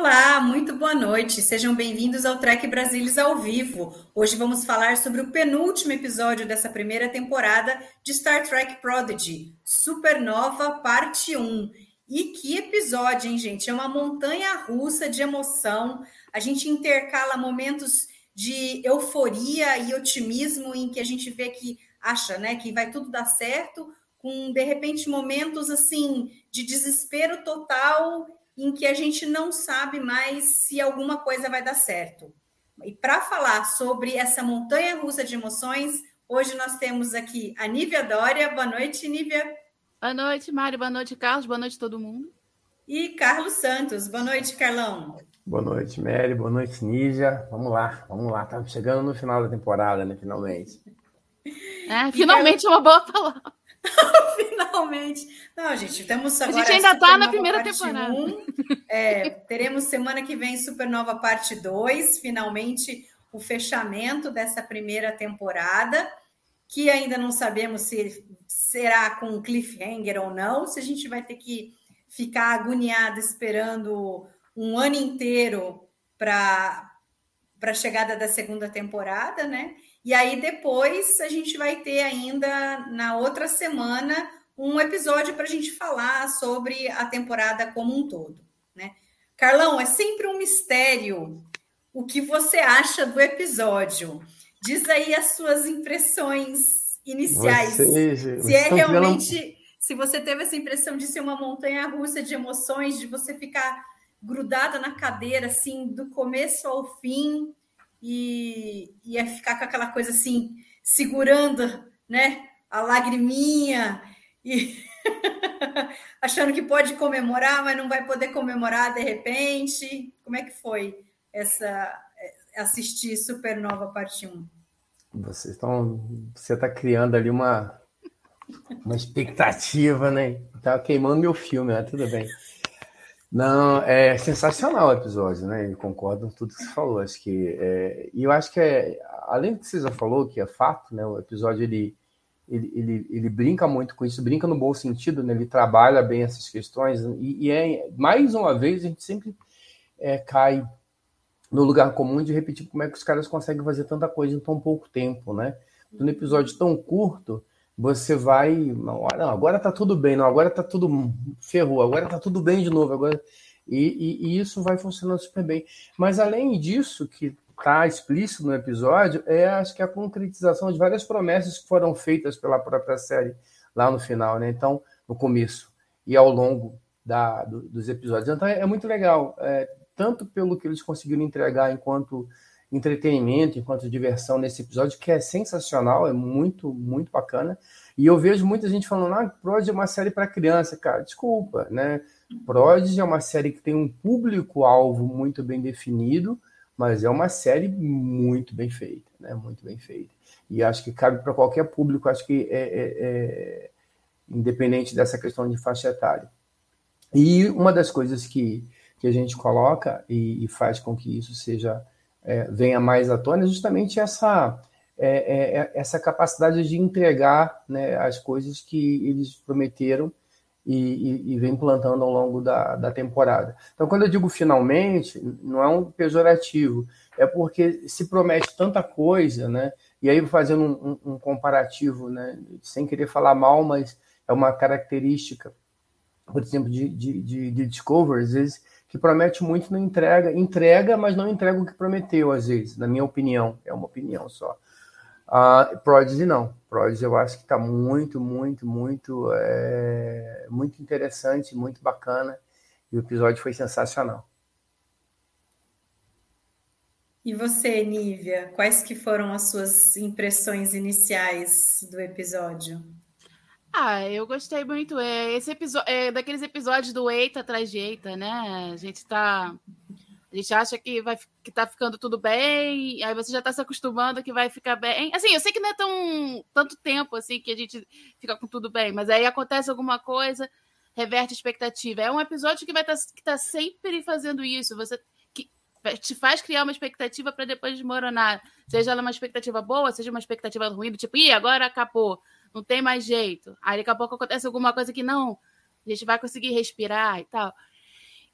Olá, muito boa noite. Sejam bem-vindos ao Trek Brasilis ao vivo. Hoje vamos falar sobre o penúltimo episódio dessa primeira temporada de Star Trek Prodigy, Supernova Parte 1. E que episódio, hein, gente? É uma montanha russa de emoção. A gente intercala momentos de euforia e otimismo em que a gente vê que acha, né, que vai tudo dar certo, com de repente momentos assim de desespero total em que a gente não sabe mais se alguma coisa vai dar certo. E para falar sobre essa montanha russa de emoções, hoje nós temos aqui a Nívia Dória. Boa noite, Nívia. Boa noite, Mário. Boa noite, Carlos. Boa noite, todo mundo. E Carlos Santos. Boa noite, Carlão. Boa noite, Mary. Boa noite, Nígia. Vamos lá, vamos lá. Estamos chegando no final da temporada, né? Finalmente. É, finalmente é uma boa palavra. Finalmente. Não, gente, temos agora. A gente ainda está na primeira temporada. 1. É, teremos semana que vem Supernova Parte 2, finalmente o fechamento dessa primeira temporada, que ainda não sabemos se será com cliffhanger ou não, se a gente vai ter que ficar agoniado esperando um ano inteiro para a chegada da segunda temporada, né? E aí depois a gente vai ter ainda na outra semana um episódio para a gente falar sobre a temporada como um todo, né? Carlão, é sempre um mistério o que você acha do episódio. Diz aí as suas impressões iniciais. Vocês- se é realmente, se você teve essa impressão de ser uma montanha russa de emoções, de você ficar grudada na cadeira assim do começo ao fim e ia ficar com aquela coisa assim segurando, né, a lagriminha e achando que pode comemorar, mas não vai poder comemorar de repente. Como é que foi essa assistir Supernova parte 1? Vocês estão. Você está criando ali uma, uma expectativa, né? Tá queimando meu filme, né? Tudo bem. Não, é sensacional o episódio, né? Eu concordo com tudo que você falou. Acho que. é, e eu acho que é. Além do que você já falou, que é fato, né? O episódio ele, ele, ele, ele brinca muito com isso, brinca no bom sentido, né? Ele trabalha bem essas questões, e, e é mais uma vez a gente sempre é, cai no lugar comum de repetir como é que os caras conseguem fazer tanta coisa em tão pouco tempo, né? Num episódio tão curto, você vai, olha, não, agora tá tudo bem, não, agora tá tudo ferrou, agora tá tudo bem de novo, agora e, e- e isso vai funcionando super bem. Mas além disso, que tá explícito no episódio, é acho que a concretização de várias promessas que foram feitas pela própria série lá no final, né? Então, no começo e ao longo da, do- dos episódios. Então é, é muito legal. É, tanto pelo que eles conseguiram entregar enquanto entretenimento, enquanto diversão nesse episódio, que é sensacional, é muito, muito bacana. E eu vejo muita gente falando, ah, Prodigy é uma série para criança. Cara, desculpa, né? Prodigy é uma série que tem um público-alvo muito bem definido, mas é uma série muito bem feita, né? Muito bem feita. E acho que cabe para qualquer público, acho que é, é- é independente dessa questão de faixa etária. E uma das coisas que, que a gente coloca e, e faz com que isso seja é, venha mais à tona é justamente essa é, é, é, essa capacidade de entregar né, as coisas que eles prometeram e, e, e vem plantando ao longo da, da temporada. Então, quando eu digo finalmente, não é um pejorativo, é porque se promete tanta coisa, né? E aí, fazendo um, um, comparativo, né, sem querer falar mal, mas é uma característica, por exemplo, de, de, de, de às vezes, que promete muito, não entrega, entrega, mas não entrega o que prometeu, às vezes, na minha opinião, é uma opinião só. Uh, Prodigy não. Prodigy eu acho que está muito, muito, muito, é, muito interessante, muito bacana. E o episódio foi sensacional. E você, Nívia, quais que foram as suas impressões iniciais do episódio? Ah, eu gostei muito. É, esse episódio, é, daqueles episódios do Eita atrás de Eita, né? A gente tá. A gente acha que, vai, que tá ficando tudo bem, aí você já tá se acostumando que vai ficar bem. Assim, eu sei que não é tão tanto tempo assim que a gente fica com tudo bem, mas aí acontece alguma coisa, reverte a expectativa. É um episódio que vai tá, que tá sempre fazendo isso. Você que te faz criar uma expectativa para depois desmoronar. Seja ela uma expectativa boa, seja uma expectativa ruim, tipo, ih, agora acabou não tem mais jeito. Aí daqui a pouco acontece alguma coisa que não, a gente vai conseguir respirar e tal.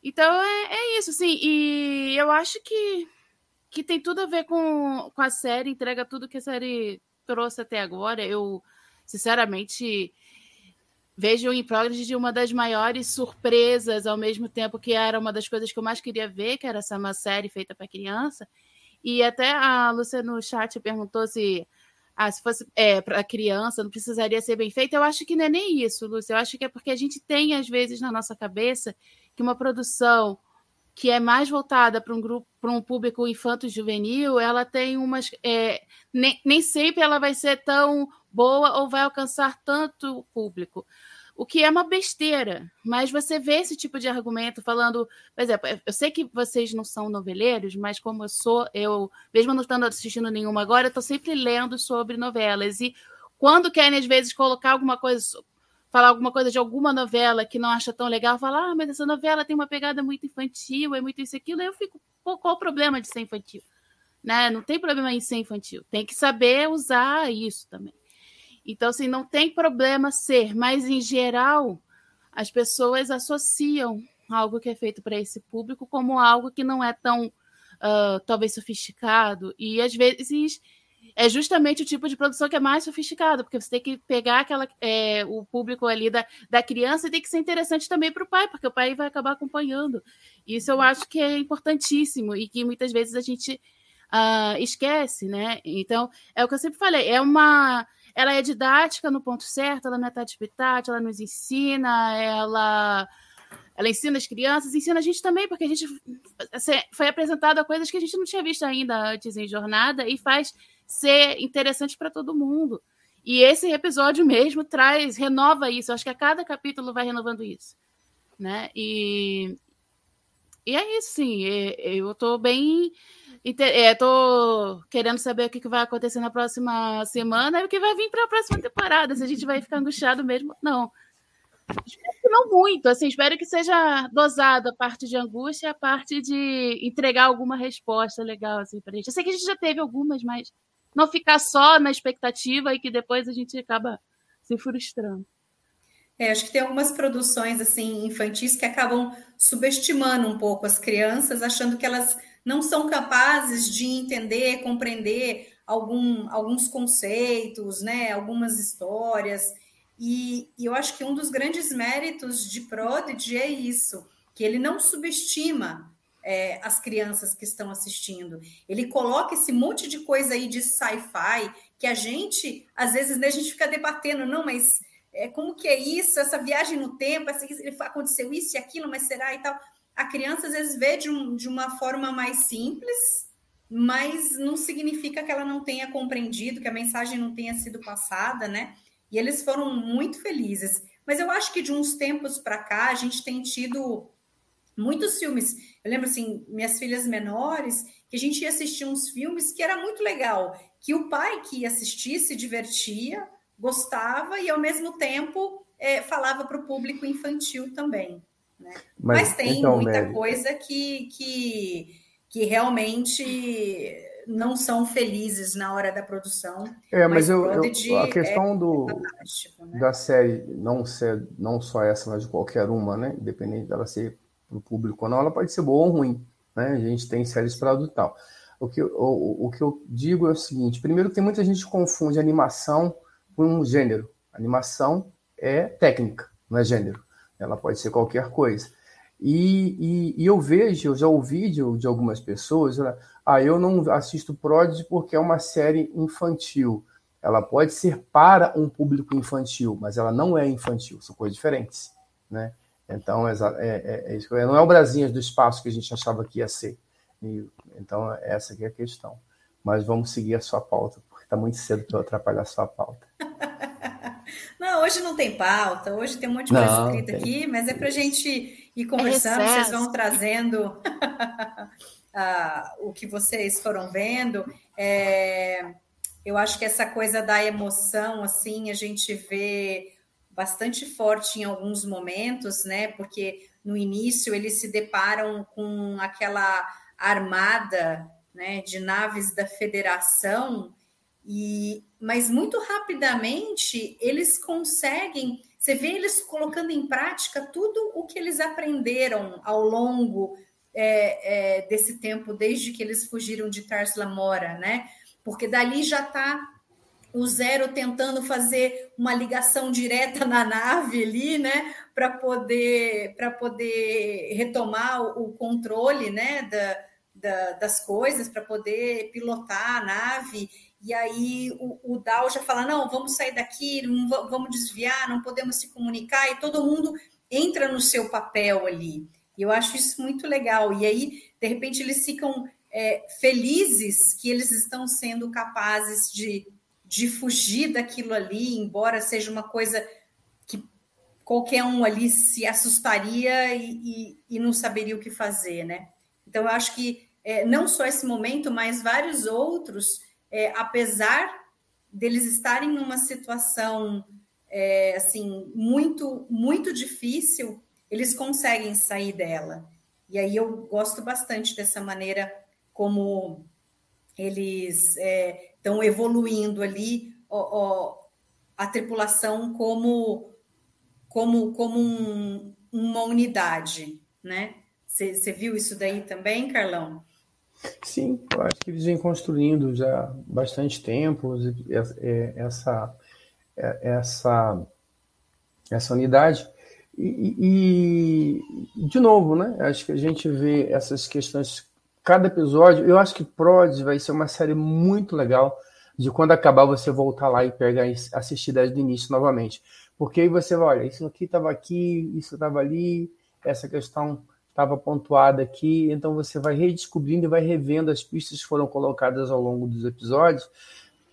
Então é, é isso, sim. E eu acho que, que tem tudo a ver com, com a série, entrega tudo que a série trouxe até agora. Eu, sinceramente, vejo em Progress de uma das maiores surpresas, ao mesmo tempo que era uma das coisas que eu mais queria ver, que era essa uma série feita para criança. E até a Lúcia no chat perguntou se ah, se fosse é, para criança, não precisaria ser bem feito. Eu acho que não é nem isso, Lúcia. Eu acho que é porque a gente tem, às vezes, na nossa cabeça, que uma produção que é mais voltada para um grupo, para um público infanto-juvenil, ela tem umas. É, nem, nem sempre ela vai ser tão boa ou vai alcançar tanto público o que é uma besteira, mas você vê esse tipo de argumento falando, por exemplo, eu sei que vocês não são noveleiros, mas como eu sou, eu, mesmo não estando assistindo nenhuma agora, eu estou sempre lendo sobre novelas. E quando querem, às vezes, colocar alguma coisa, falar alguma coisa de alguma novela que não acha tão legal, falar, ah, mas essa novela tem uma pegada muito infantil, é muito isso e aquilo, eu fico, pô, qual o problema de ser infantil? Né? Não tem problema em ser infantil, tem que saber usar isso também. Então, assim, não tem problema ser, mas em geral as pessoas associam algo que é feito para esse público como algo que não é tão uh, talvez sofisticado e às vezes é justamente o tipo de produção que é mais sofisticado, porque você tem que pegar aquela, é, o público ali da, da criança e tem que ser interessante também para o pai, porque o pai vai acabar acompanhando. Isso eu acho que é importantíssimo e que muitas vezes a gente uh, esquece, né? Então, é o que eu sempre falei, é uma ela é didática no ponto certo, ela não é tati-pitati, ela nos ensina, ela ela ensina as crianças, ensina a gente também, porque a gente assim, foi apresentado a coisas que a gente não tinha visto ainda antes em jornada e faz ser interessante para todo mundo. E esse episódio mesmo traz, renova isso. acho que a cada capítulo vai renovando isso, né? E, e é isso, sim. Eu estou bem É, querendo saber o que, vai acontecer na próxima semana e o que vai vir para a próxima temporada. Se a gente vai ficar angustiado mesmo, não. Espero que não muito, assim, espero que seja dosado a parte de angústia a parte de entregar alguma resposta legal assim, para a gente. Eu sei que a gente já teve algumas, mas não ficar só na expectativa e que depois a gente acaba se frustrando. É, acho que tem algumas produções assim infantis que acabam subestimando um pouco as crianças, achando que elas não são capazes de entender, compreender algum, alguns conceitos, né, algumas histórias. E, e, eu acho que um dos grandes méritos de Prodigy é isso, que ele não subestima é, as crianças que estão assistindo. Ele coloca esse monte de coisa aí de sci-fi que a gente, às vezes, né, a gente fica debatendo, não, mas é, como que é isso, essa viagem no tempo, essa, aconteceu isso e aquilo, mas será e tal a criança às vezes vê de, um, de uma forma mais simples, mas não significa que ela não tenha compreendido, que a mensagem não tenha sido passada, né? E eles foram muito felizes. Mas eu acho que de uns tempos para cá a gente tem tido muitos filmes. Eu lembro assim, minhas filhas menores, que a gente ia assistir uns filmes que era muito legal, que o pai que ia assistir se divertia, gostava e ao mesmo tempo é, falava para o público infantil também. Né? Mas, Mas, tem então, muita Mary... coisa que, que, que realmente não são felizes na hora da produção. É, mas, mas eu, eu, a questão é do, né? da série não ser não só essa, mas de qualquer uma, né? Independente dela ser para o público ou não, ela pode ser boa ou ruim. Né? A gente tem séries para adulto tal. O que, o, o que eu digo é o seguinte: primeiro, tem muita gente que confunde animação com um gênero. Animação é técnica, não é gênero. Ela pode ser qualquer coisa. E, e, e eu vejo, eu já ouvi de, de algumas pessoas, ela, ah, eu não assisto Prodigy porque é uma série infantil. Ela pode ser para um público infantil, mas ela não é infantil, são coisas diferentes, né? Então, é, é, é isso. Não é o Brasinhas do espaço que a gente achava que ia ser. E, então, essa aqui é a questão. Mas vamos seguir a sua pauta, porque está muito cedo para eu atrapalhar a sua pauta. Não, hoje não tem pauta, hoje tem um monte de coisa não, escrita tem... aqui, mas é para a gente ir conversando, é vocês vão trazendo uh, o que vocês foram vendo. É, eu acho que essa coisa da emoção, assim, a gente vê bastante forte em alguns momentos, né? Porque no início eles se deparam com aquela armada né, de naves da federação, e mas muito rapidamente eles conseguem, você vê eles colocando em prática tudo o que eles aprenderam ao longo é, é, desse tempo, desde que eles fugiram de Tars Lamora, né? Porque dali já está o Zero tentando fazer uma ligação direta na nave ali, né? Para poder, poder retomar o, o controle, né? Da, da, das coisas, para poder pilotar a nave. E aí o, o Dal já fala: não, vamos sair daqui, não vamos desviar, não podemos se comunicar, e todo mundo entra no seu papel ali. E eu acho isso muito legal. E aí, de repente, eles ficam é, felizes que eles estão sendo capazes de, de fugir daquilo ali, embora seja uma coisa que qualquer um ali se assustaria e, e, e não saberia o que fazer, né? Então, eu acho que é, não só esse momento, mas vários outros, é, apesar deles estarem numa situação é, assim muito muito difícil, eles conseguem sair dela. E aí eu gosto bastante dessa maneira como eles estão é, evoluindo ali ó, ó, a tripulação como como como um, uma unidade, né? Você viu isso daí também, Carlão? Sim, eu acho que eles vêm construindo já há bastante tempo é, essa é, essa essa unidade e, e, de novo, né? Acho que a gente vê essas questões. Cada episódio, eu acho que Prods vai ser uma série muito legal de quando acabar você voltar lá e pegar assistir desde o início novamente. Porque aí você vai, olha, isso aqui estava aqui, isso estava ali, essa questão estava pontuada aqui, então você vai redescobrindo e vai revendo as pistas que foram colocadas ao longo dos episódios.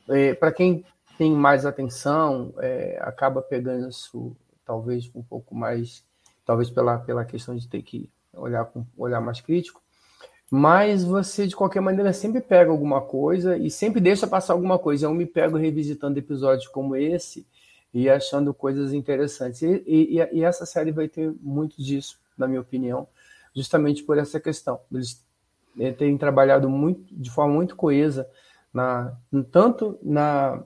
É, Para quem tem mais atenção, é, acaba pegando isso talvez um pouco mais, talvez pela, pela questão de ter que olhar com olhar mais crítico, mas você de qualquer maneira sempre pega alguma coisa e sempre deixa passar alguma coisa. Eu me pego revisitando episódios como esse e achando coisas interessantes. E, e, e essa série vai ter muito disso, na minha opinião, justamente por essa questão. Eles eh, têm trabalhado muito, de forma muito coesa, na, tanto na,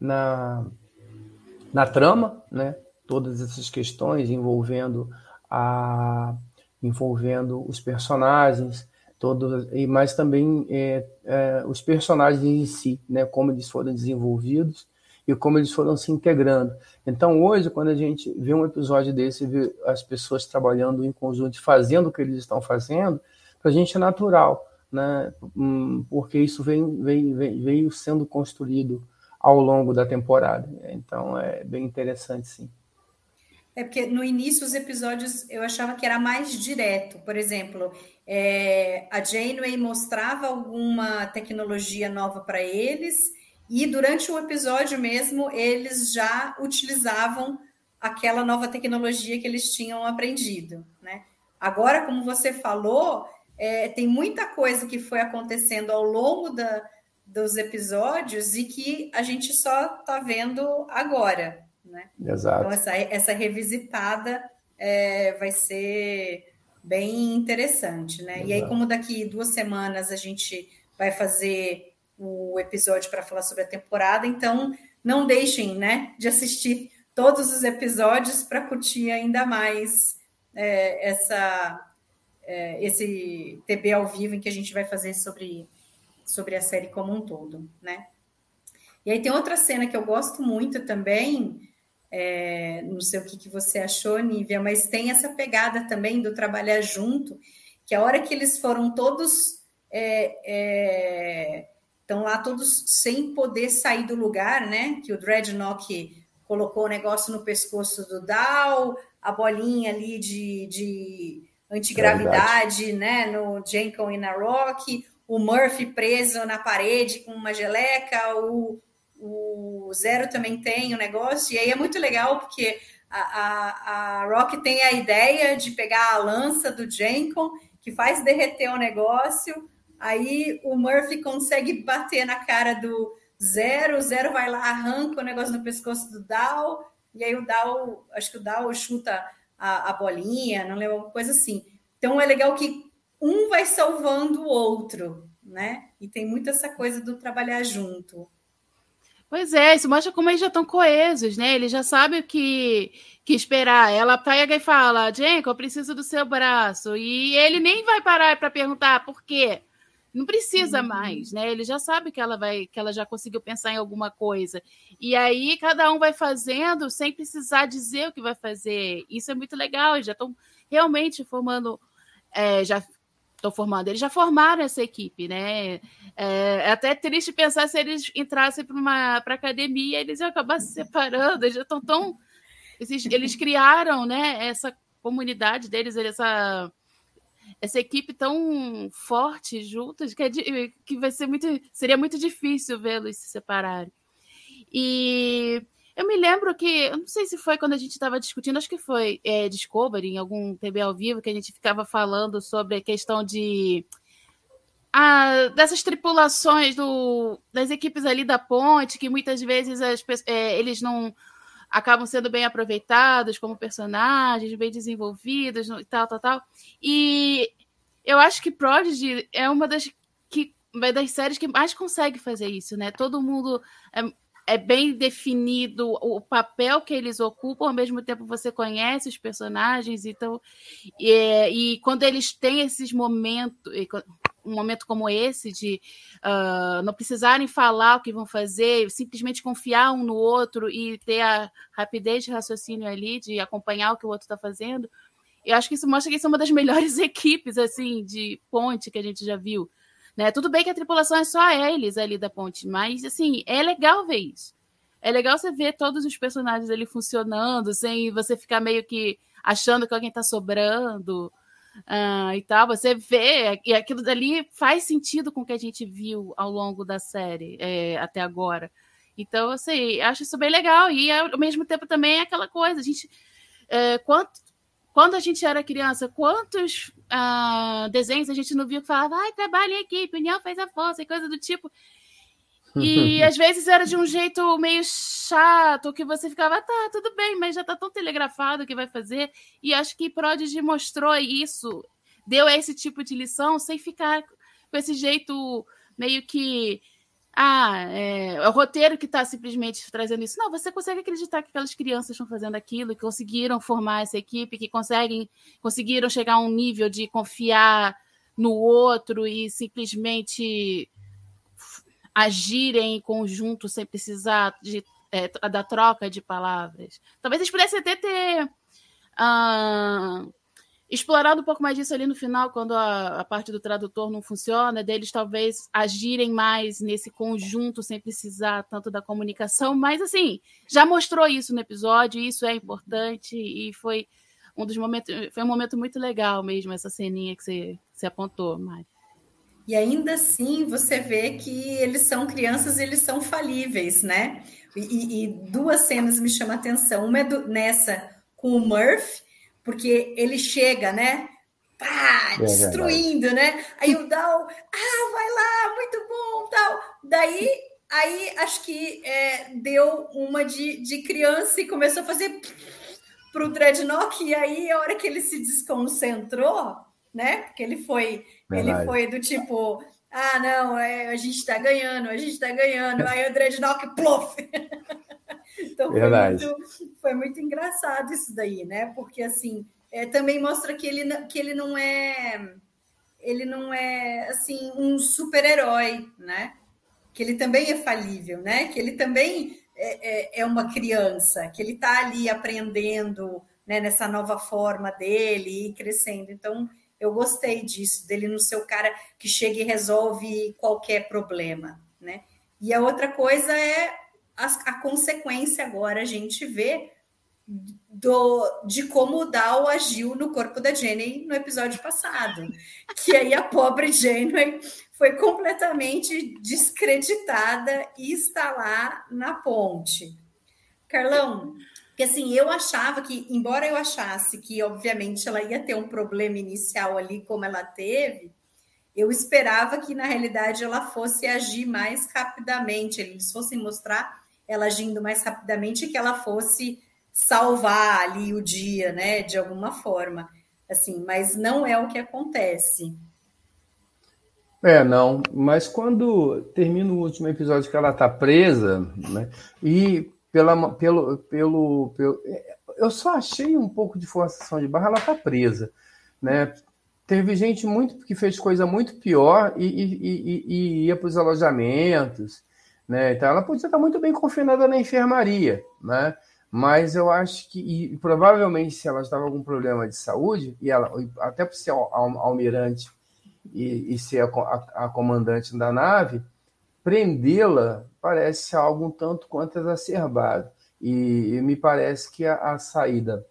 na, na trama, né, todas essas questões envolvendo a envolvendo os personagens todos e mas também é, é, os personagens em si né como eles foram desenvolvidos e como eles foram se integrando. Então hoje quando a gente vê um episódio desse vê as pessoas trabalhando em conjunto fazendo o que eles estão fazendo para a gente é natural né? Hum, porque isso vem, vem, veio sendo construído ao longo da temporada. Então é bem interessante sim. É porque no início os episódios eu achava que era mais direto. Por exemplo, é, a Janeway mostrava alguma tecnologia nova para eles e durante o episódio mesmo eles já utilizavam aquela nova tecnologia que eles tinham aprendido, né? Agora, como você falou, é, tem muita coisa que foi acontecendo ao longo da, dos episódios e que a gente só está vendo agora. Né? Exato. Então, essa, essa revisitada é, vai ser bem interessante, né? Exato. E aí, como daqui duas semanas a gente vai fazer o episódio para falar sobre a temporada, então não deixem né, de assistir todos os episódios para curtir ainda mais é, essa, é, esse TB ao vivo em que a gente vai fazer sobre, sobre a série como um todo, né? E aí tem outra cena que eu gosto muito também, é, não sei o que, que você achou, Nívia, mas tem essa pegada também do trabalhar junto, que a hora que eles foram todos é, é, estão lá todos sem poder sair do lugar, né? Que o Dreadnought colocou o negócio no pescoço do Dal, a bolinha ali de, de antigravidade, né? No Jenkins e na Rock, o Murphy preso na parede com uma geleca, o, o Zero também tem o um negócio, e aí é muito legal porque a, a, a Rock tem a ideia de pegar a lança do Jenkins, que faz derreter o negócio, aí o Murphy consegue bater na cara do Zero, o Zero vai lá, arranca o negócio no pescoço do Dow, e aí o Dow, acho que o Dow chuta a, a bolinha, não lembro, coisa assim. Então é legal que um vai salvando o outro, né? E tem muito essa coisa do trabalhar junto. Pois é, isso mostra como eles já estão coesos, né? Eles já sabem o que, que esperar. Ela pega e fala, Jenko, eu preciso do seu braço. E ele nem vai parar para perguntar por quê. Não precisa uhum. mais, né? Ele já sabe que ela vai, que ela já conseguiu pensar em alguma coisa. E aí cada um vai fazendo sem precisar dizer o que vai fazer. Isso é muito legal. Eles já estão realmente formando é, já estão formando, eles já formaram essa equipe, né? É, é até triste pensar se eles entrassem para uma pra academia, eles iam acabar se separando, eles já estão tão. Eles, eles criaram né, essa comunidade deles, essa, essa equipe tão forte juntas que, é, que vai ser muito. Seria muito difícil vê-los se separarem. E eu me lembro que, eu não sei se foi quando a gente estava discutindo, acho que foi é, Discovery, em algum TV ao vivo, que a gente ficava falando sobre a questão de. A, dessas tripulações do, das equipes ali da ponte, que muitas vezes as, é, eles não acabam sendo bem aproveitados como personagens, bem desenvolvidos e tal, tal, tal. E eu acho que Prodigy é uma das que das séries que mais consegue fazer isso, né? Todo mundo é, é bem definido o papel que eles ocupam, ao mesmo tempo você conhece os personagens, então e, e quando eles têm esses momentos, um momento como esse de uh, não precisarem falar o que vão fazer, simplesmente confiar um no outro e ter a rapidez de raciocínio ali, de acompanhar o que o outro está fazendo, eu acho que isso mostra que são uma das melhores equipes assim de ponte que a gente já viu. Né? Tudo bem que a tripulação é só eles ali da ponte, mas assim, é legal ver isso. É legal você ver todos os personagens ali funcionando, sem você ficar meio que achando que alguém está sobrando uh, e tal. Você vê, e aquilo dali faz sentido com o que a gente viu ao longo da série é, até agora. Então, assim, acho isso bem legal. E ao mesmo tempo também é aquela coisa, a gente. É, quanto, quando a gente era criança, quantos uh, desenhos a gente não viu que falava, ai, trabalha em equipe, união faz a força e coisa do tipo. E às vezes era de um jeito meio chato, que você ficava, tá, tudo bem, mas já tá tão telegrafado que vai fazer. E acho que Prodigy mostrou isso, deu esse tipo de lição sem ficar com esse jeito meio que ah, é, é o roteiro que está simplesmente trazendo isso. Não, você consegue acreditar que aquelas crianças estão fazendo aquilo, que conseguiram formar essa equipe, que conseguem, conseguiram chegar a um nível de confiar no outro e simplesmente agirem em conjunto sem precisar de, é, da troca de palavras. Talvez eles pudessem até ter uh, explorado um pouco mais disso ali no final, quando a, a, parte do tradutor não funciona, deles talvez agirem mais nesse conjunto sem precisar tanto da comunicação, mas assim, já mostrou isso no episódio, isso é importante e foi um dos momentos, foi um momento muito legal mesmo essa ceninha que você, você apontou, Mari. E ainda assim você vê que eles são crianças, eles são falíveis, né? E, e duas cenas me chamam a atenção. Uma é do, nessa com o Murphy, porque ele chega, né? Pá, é destruindo, né? Aí o Dal, ah, vai lá, muito bom, tal. Daí, aí acho que é, deu uma de, de criança e começou a fazer para o Dreadnought, e aí a hora que ele se desconcentrou, né? Porque ele foi, Verdade. ele foi do tipo, ah, não, é, a gente está ganhando, a gente está ganhando. Aí o Dreadnought, plof! então foi muito, foi muito, engraçado isso daí, né? Porque assim, é, também mostra que ele, que ele não é ele não é assim um super-herói, né? Que ele também é falível, né? Que ele também é, é, é uma criança, que ele está ali aprendendo né, nessa nova forma dele e crescendo. Então, eu gostei disso, dele não ser o cara que chega e resolve qualquer problema, né? E a outra coisa é a, a consequência agora, a gente vê do, de como o Dal agiu no corpo da Jenny no episódio passado. Que aí a pobre Jenny foi completamente descreditada e está lá na ponte. Carlão, que assim, eu achava que, embora eu achasse que, obviamente, ela ia ter um problema inicial ali, como ela teve, eu esperava que, na realidade, ela fosse agir mais rapidamente, eles fossem mostrar ela agindo mais rapidamente e que ela fosse salvar ali o dia, né, de alguma forma. Assim, mas não é o que acontece. É, não, mas quando termina o último episódio que ela tá presa, né, e pela, pelo, pelo, pelo, eu só achei um pouco de forçação de barra, ela tá presa, né, teve gente muito que fez coisa muito pior e, e, e, e ia para os alojamentos, né, então ela podia estar muito bem confinada na enfermaria, né, mas eu acho que, provavelmente, se ela estava com algum problema de saúde, e ela, até por ser almirante e, e ser a, a, a, comandante da nave, prendê-la parece algo um tanto quanto exacerbado. E, e me parece que a, a saída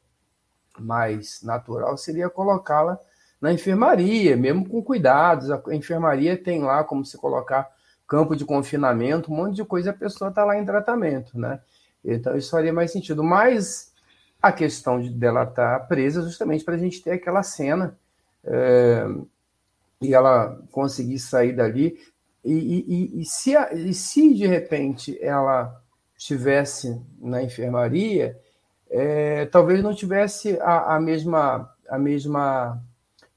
mais natural seria colocá-la na enfermaria, mesmo com cuidados. A enfermaria tem lá como se colocar campo de confinamento, um monte de coisa, a pessoa está lá em tratamento, né? Então, isso faria mais sentido. Mas a questão de dela estar tá presa justamente para a gente ter aquela cena é, e ela conseguir sair dali. E, e, e, se, e se de repente ela estivesse na enfermaria, é, talvez não tivesse a, a, mesma, a mesma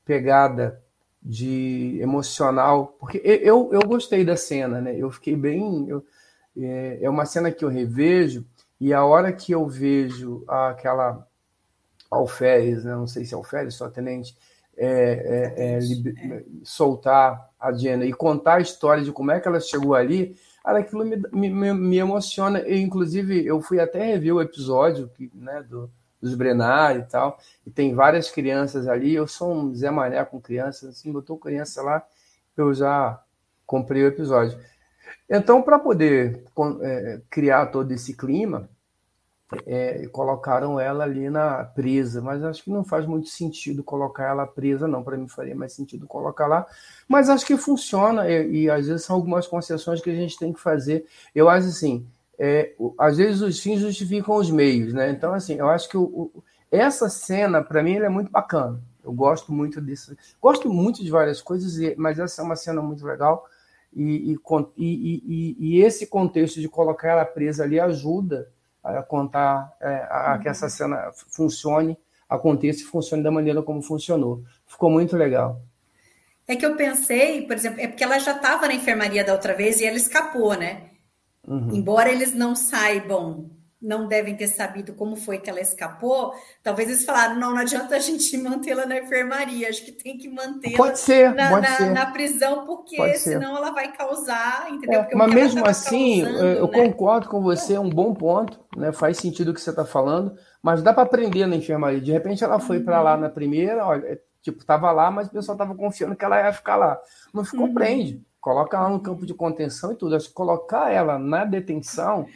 pegada de emocional, porque eu, eu gostei da cena, né? Eu fiquei bem. Eu, é, é uma cena que eu revejo e a hora que eu vejo aquela alferes, né, não sei se é alferes, só tenente, é, é, é, soltar a Diana e contar a história de como é que ela chegou ali, aquilo me, me, me emociona. E, inclusive, eu fui até rever o episódio né, do, dos Brenar e tal, e tem várias crianças ali. Eu sou um Zé Mané com crianças, assim, botou criança lá, eu já comprei o episódio. Então, para poder é, criar todo esse clima, é, colocaram ela ali na presa, mas acho que não faz muito sentido colocar ela presa, não. Para mim faria mais sentido colocar lá, mas acho que funciona e, e, às vezes são algumas concessões que a gente tem que fazer. Eu acho assim, é, às vezes os fins justificam os meios, né? Então assim, eu acho que o, o, essa cena para mim é muito bacana. Eu gosto muito disso, gosto muito de várias coisas, mas essa é uma cena muito legal e, e, e, e, esse contexto de colocar ela presa ali ajuda a contar, é, a, que essa cena funcione, aconteça e funcione da maneira como funcionou. Ficou muito legal. É que eu pensei, por exemplo, é porque ela já estava na enfermaria da outra vez e ela escapou, né? Uhum. Embora eles não saibam não devem ter sabido como foi que ela escapou, talvez eles falaram: não, não adianta a gente mantê-la na enfermaria, acho que tem que mantê-la na, na, na, prisão, porque senão ela vai causar, entendeu? É, mas mesmo assim, causando, eu né? concordo com você, é um bom ponto, né? faz sentido o que você está falando, mas dá para aprender na enfermaria. De repente ela foi uhum. para lá na primeira, olha, é, tipo, estava lá, mas o pessoal estava confiando que ela ia ficar lá. Não ficou, uhum. prende. Coloca ela no campo de contenção e tudo. Acho que colocar ela na detenção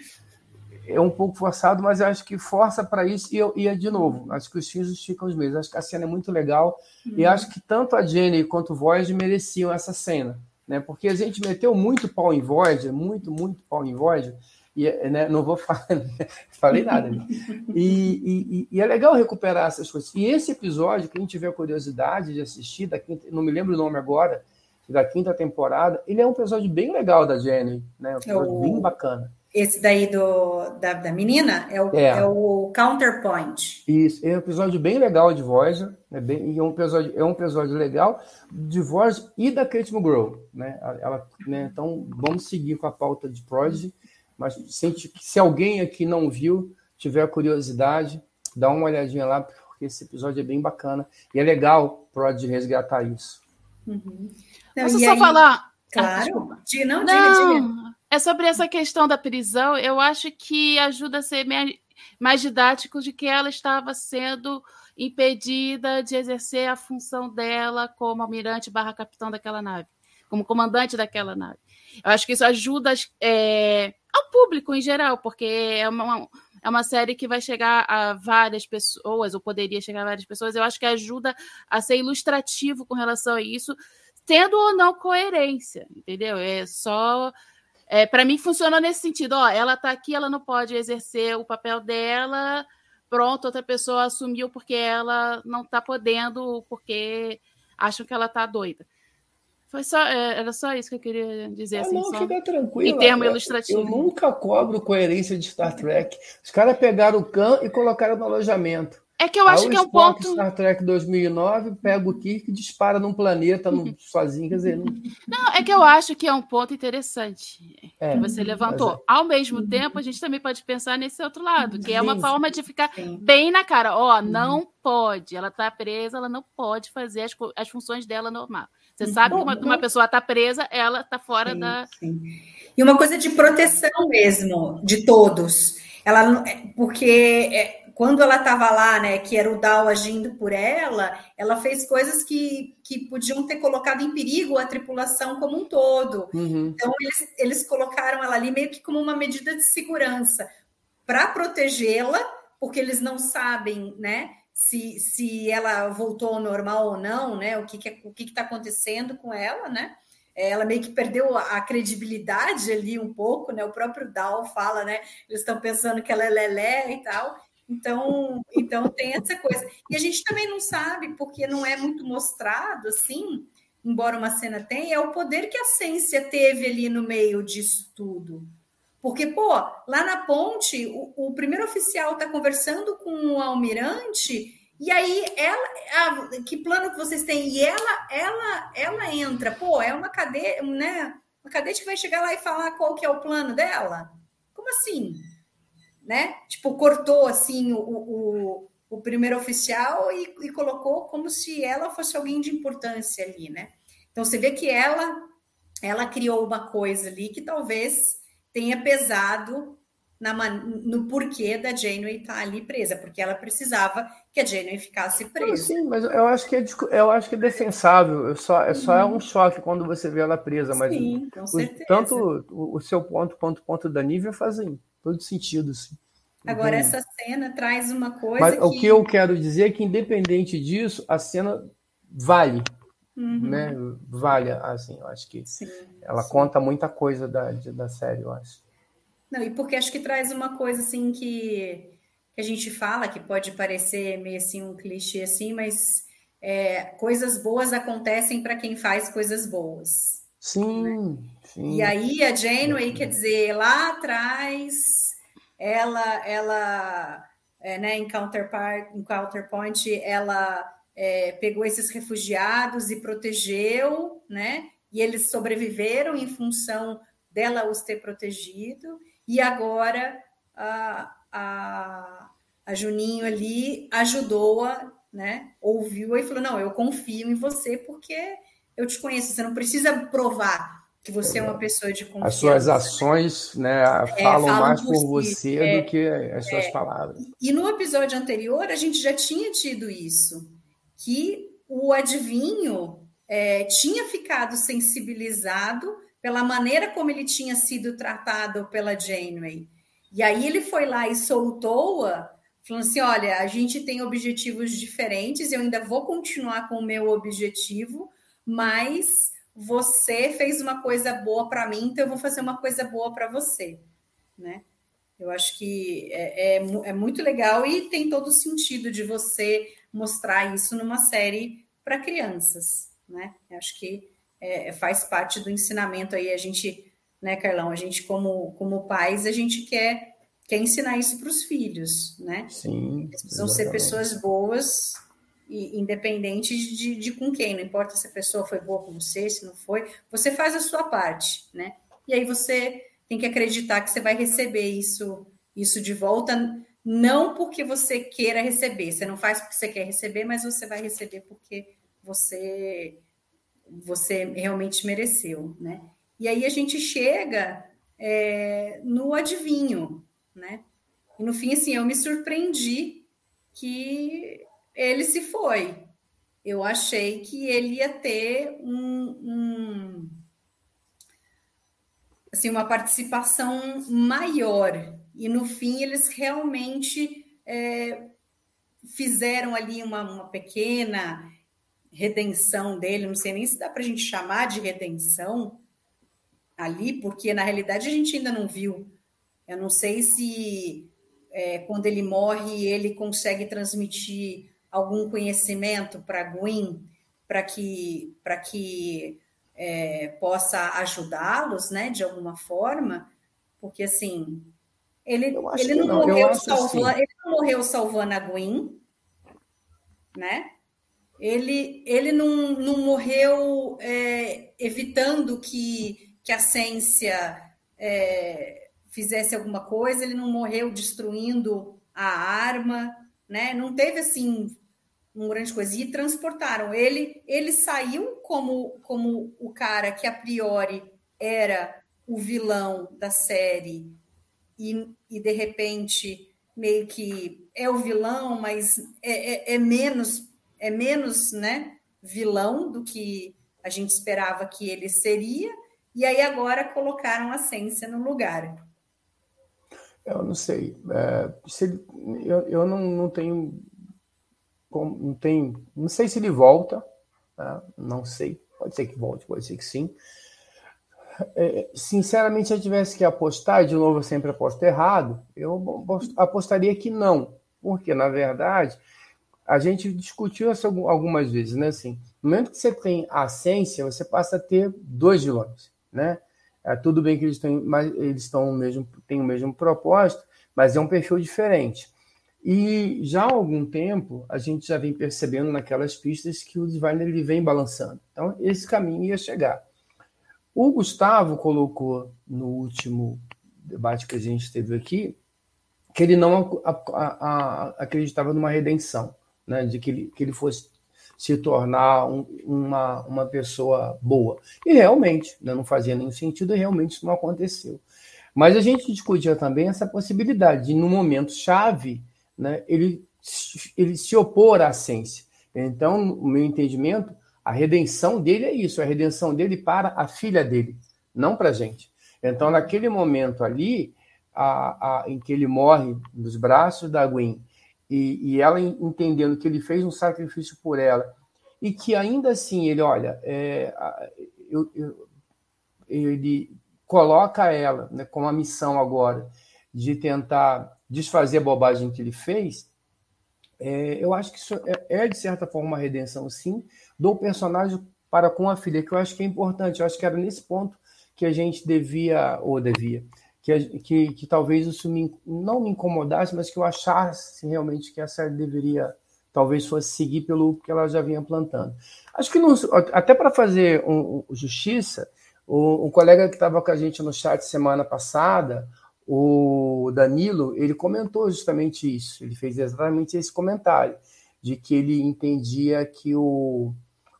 é um pouco forçado, mas eu acho que força para isso e, eu, e é de novo. Acho que os fins justificam os meios. Acho que a cena é muito legal uhum. e acho que tanto a Jenny quanto o Void mereciam essa cena, né? Porque a gente meteu muito pau em Void, muito, muito pau em Void, e né, não vou falar, falei nada. Né? E, e, e, é legal recuperar essas coisas. E esse episódio, quem tiver curiosidade de assistir, da quinta, não me lembro o nome agora, da quinta temporada, ele é um episódio bem legal da Jenny, né? Um episódio é bem bacana. Esse daí do, da, da menina é o, é. é. o Counterpoint. Isso, é um episódio bem legal de voz, é, bem, é, um episódio, é um episódio legal de voz e da Kate McGraw. Né? Ela, né? Então, vamos seguir com a pauta de Prodigy, mas se, se alguém aqui não viu, tiver curiosidade, dá uma olhadinha lá, porque esse episódio é bem bacana. E é legal Prodigy resgatar isso. Uhum. Não, Posso só aí... falar? Claro. Ah, diga, não, diga, diga. É sobre essa questão da prisão, eu acho que ajuda a ser mais didático de que ela estava sendo impedida de exercer a função dela como almirante barra capitão daquela nave, como comandante daquela nave. Eu acho que isso ajuda é, ao público em geral, porque é uma, é uma série que vai chegar a várias pessoas, ou poderia chegar a várias pessoas. Eu acho que ajuda a ser ilustrativo com relação a isso, tendo ou não coerência, entendeu? É só. É, para mim funciona nesse sentido, ó, ela está aqui, ela não pode exercer o papel dela, pronto, outra pessoa assumiu porque ela não está podendo, porque acham que ela está doida. Foi só, é, era só isso que eu queria dizer. Ah, assim, não, só fica tranquilo. Em termo Eu- ilustrativo. Eu nunca cobro coerência de Star Trek. Os caras pegaram o Khan e colocaram no alojamento. É que eu acho Aí que o é um Spock, ponto. Star Trek 2009, pega o Kirk e dispara num planeta num- sozinho. Quer dizer, não, Não, é que eu acho que é um ponto interessante é, que você levantou. mas Ao mesmo tempo, a gente também pode pensar nesse outro lado, que é uma forma de ficar Sim. bem na cara. Ó, não pode. Ela tá presa, ela não pode fazer as, as funções dela normal. Você sabe que uma, uma pessoa tá presa, ela tá fora Sim, da. sim. E uma coisa de proteção mesmo, de todos. Ela, não- é, porque é, quando ela estava lá, né, que era o Dal agindo por ela, ela fez coisas que, que podiam ter colocado em perigo a tripulação como um todo. Uhum. Então, eles, eles colocaram ela ali meio que como uma medida de segurança para protegê-la, porque eles não sabem, né, se, se ela voltou ao normal ou não, né, o que que o que está acontecendo com ela, né? É, Ela meio que perdeu a, a credibilidade ali um pouco, né? O próprio Dal fala, né? Eles estão pensando que ela é lelé e tal. Então, então tem essa coisa. E a gente também não sabe, porque não é muito mostrado assim, embora uma cena tenha, é o poder que a ciência teve ali no meio disso tudo. Porque, pô, lá na ponte, o, o primeiro oficial está conversando com o almirante, e aí ela. ah, que plano que vocês têm? E ela, ela, ela entra, pô, é uma cadeia, né? Uma cadete que vai chegar lá e falar qual que é o plano dela? Como assim? Né? Tipo, cortou assim o, o, o primeiro oficial e, e colocou como se ela fosse alguém de importância ali, né? Então você vê que ela ela criou uma coisa ali que talvez tenha pesado na, no porquê da Janeway estar ali presa, porque ela precisava que a Janeway ficasse presa. sim, mas eu acho que é, eu acho que é defensável. Eu só, é só é um choque quando você vê ela presa, mas Sim, com o- certeza. tanto o, o seu ponto quanto o ponto da Nívia fazem todo sentido. Sim. Agora, Então, essa cena traz uma coisa mas que... o que eu quero dizer é que, independente disso, a cena vale, Uhum, né? Vale, assim, eu acho que sim. ela conta muita coisa da, da série, eu acho. Não, e porque acho que traz uma coisa assim que, que a gente fala, que pode parecer meio assim um clichê assim, mas é, coisas boas acontecem para quem faz coisas boas. Sim, sim. E aí a Janeway, quer dizer, lá atrás, ela, ela é, né, em, Counterpart, em Counterpoint, ela é, pegou esses refugiados e protegeu, né? E eles sobreviveram em função dela os ter protegido. E agora a, a, a Juninho ali ajudou-a, né? Ouviu-a e falou: Não, eu confio em você porque eu te conheço. Você não precisa provar que você é uma pessoa de confiança. As suas ações né, falam, É, falam mais por por você é. do que as suas palavras. E no episódio anterior, a gente já tinha tido isso, que o adivinho é, tinha ficado sensibilizado pela maneira como ele tinha sido tratado pela Janeway. E aí ele foi lá e soltou-a, falando assim: olha, a gente tem objetivos diferentes, eu ainda vou continuar com o meu objetivo, mas você fez uma coisa boa para mim, então eu vou fazer uma coisa boa para você, né? Eu acho que é, é, é muito legal e tem todo o sentido de você mostrar isso numa série para crianças, né? Eu acho que é, faz parte do ensinamento aí. A gente, né, Carlão? A gente, como, como pais, a gente quer, quer ensinar isso para os filhos, né? Sim. Eles precisam ser exatamente. pessoas boas, e independente de, de com quem, não importa se a pessoa foi boa com você, se não foi, você faz a sua parte, né? E aí você tem que acreditar que você vai receber isso, isso de volta, não porque você queira receber, você não faz porque você quer receber, mas você vai receber porque você você realmente mereceu, né? E aí a gente chega é, no adivinho, né? E no fim, assim, eu me surpreendi que ele se foi. Eu achei que ele ia ter um, um assim, uma participação maior e no fim eles realmente é, fizeram ali uma, uma pequena redenção dele, não sei nem se dá para a gente chamar de redenção ali, porque na realidade a gente ainda não viu. Eu não sei se é, quando ele morre ele consegue transmitir algum conhecimento para Gwen para que, para que é, possa ajudá-los, né, de alguma forma, porque assim ele, ele não, não, morreu salvando, assim. ele não morreu salvando a Gwen, né? Ele, ele não, não morreu é, evitando que, que a ciência é, fizesse alguma coisa, ele não morreu destruindo a arma, né? Não teve assim uma grande coisa. E transportaram. Ele, ele saiu como, como o cara que a priori era o vilão da série, e, e de repente meio que é o vilão, mas é, é, é menos é menos né, vilão do que a gente esperava que ele seria, e aí agora colocaram a ciência no lugar. Eu não sei. É, se ele, eu eu não, não tenho. Não, tenho, não sei se ele volta, né? não sei. Pode ser que volte, pode ser que sim. É, sinceramente, se eu tivesse que apostar, de novo eu sempre aposto errado, eu apostaria que não. Porque, na verdade, a gente discutiu isso algumas vezes, né? Assim, no momento que você tem a ciência, você passa a ter dois vilões, né? É, tudo bem que eles têm, mas eles estão mesmo, têm o mesmo propósito, mas é um perfil diferente. E já há algum tempo a gente já vem percebendo naquelas pistas que o Diviner ele vem balançando. Então esse caminho ia chegar. O Gustavo colocou no último debate que a gente teve aqui que ele não a, a, a, acreditava numa redenção né, de que ele, que ele fosse se tornar um, uma, uma pessoa boa. E realmente, né, não fazia nenhum sentido e realmente isso não aconteceu. Mas a gente discutia também essa possibilidade de, no momento chave, né, ele, ele se opor à ciência. Então, no meu entendimento, a redenção dele é isso, a redenção dele para a filha dele, não para a gente. Então, naquele momento ali, a, a, em que ele morre nos braços da Gwen e, e, ela entendendo que ele fez um sacrifício por ela e que ainda assim ele, olha, é, eu, eu, ele coloca ela né, com a missão agora de tentar desfazer a bobagem que ele fez, é, eu acho que isso é, é, de certa forma uma redenção, sim, do personagem para com a filha, que eu acho que é importante. Eu acho que era nesse ponto que a gente devia, ou devia, que, que, que talvez isso me, não me incomodasse, mas que eu achasse realmente que a série deveria, talvez fosse seguir pelo que ela já vinha plantando. Acho que, não, até para fazer um, um, justiça, o, colega que estava com a gente no chat semana passada, o Danilo, ele comentou justamente isso, ele fez exatamente esse comentário, de que ele entendia que o,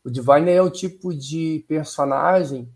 o Divine é o tipo de personagem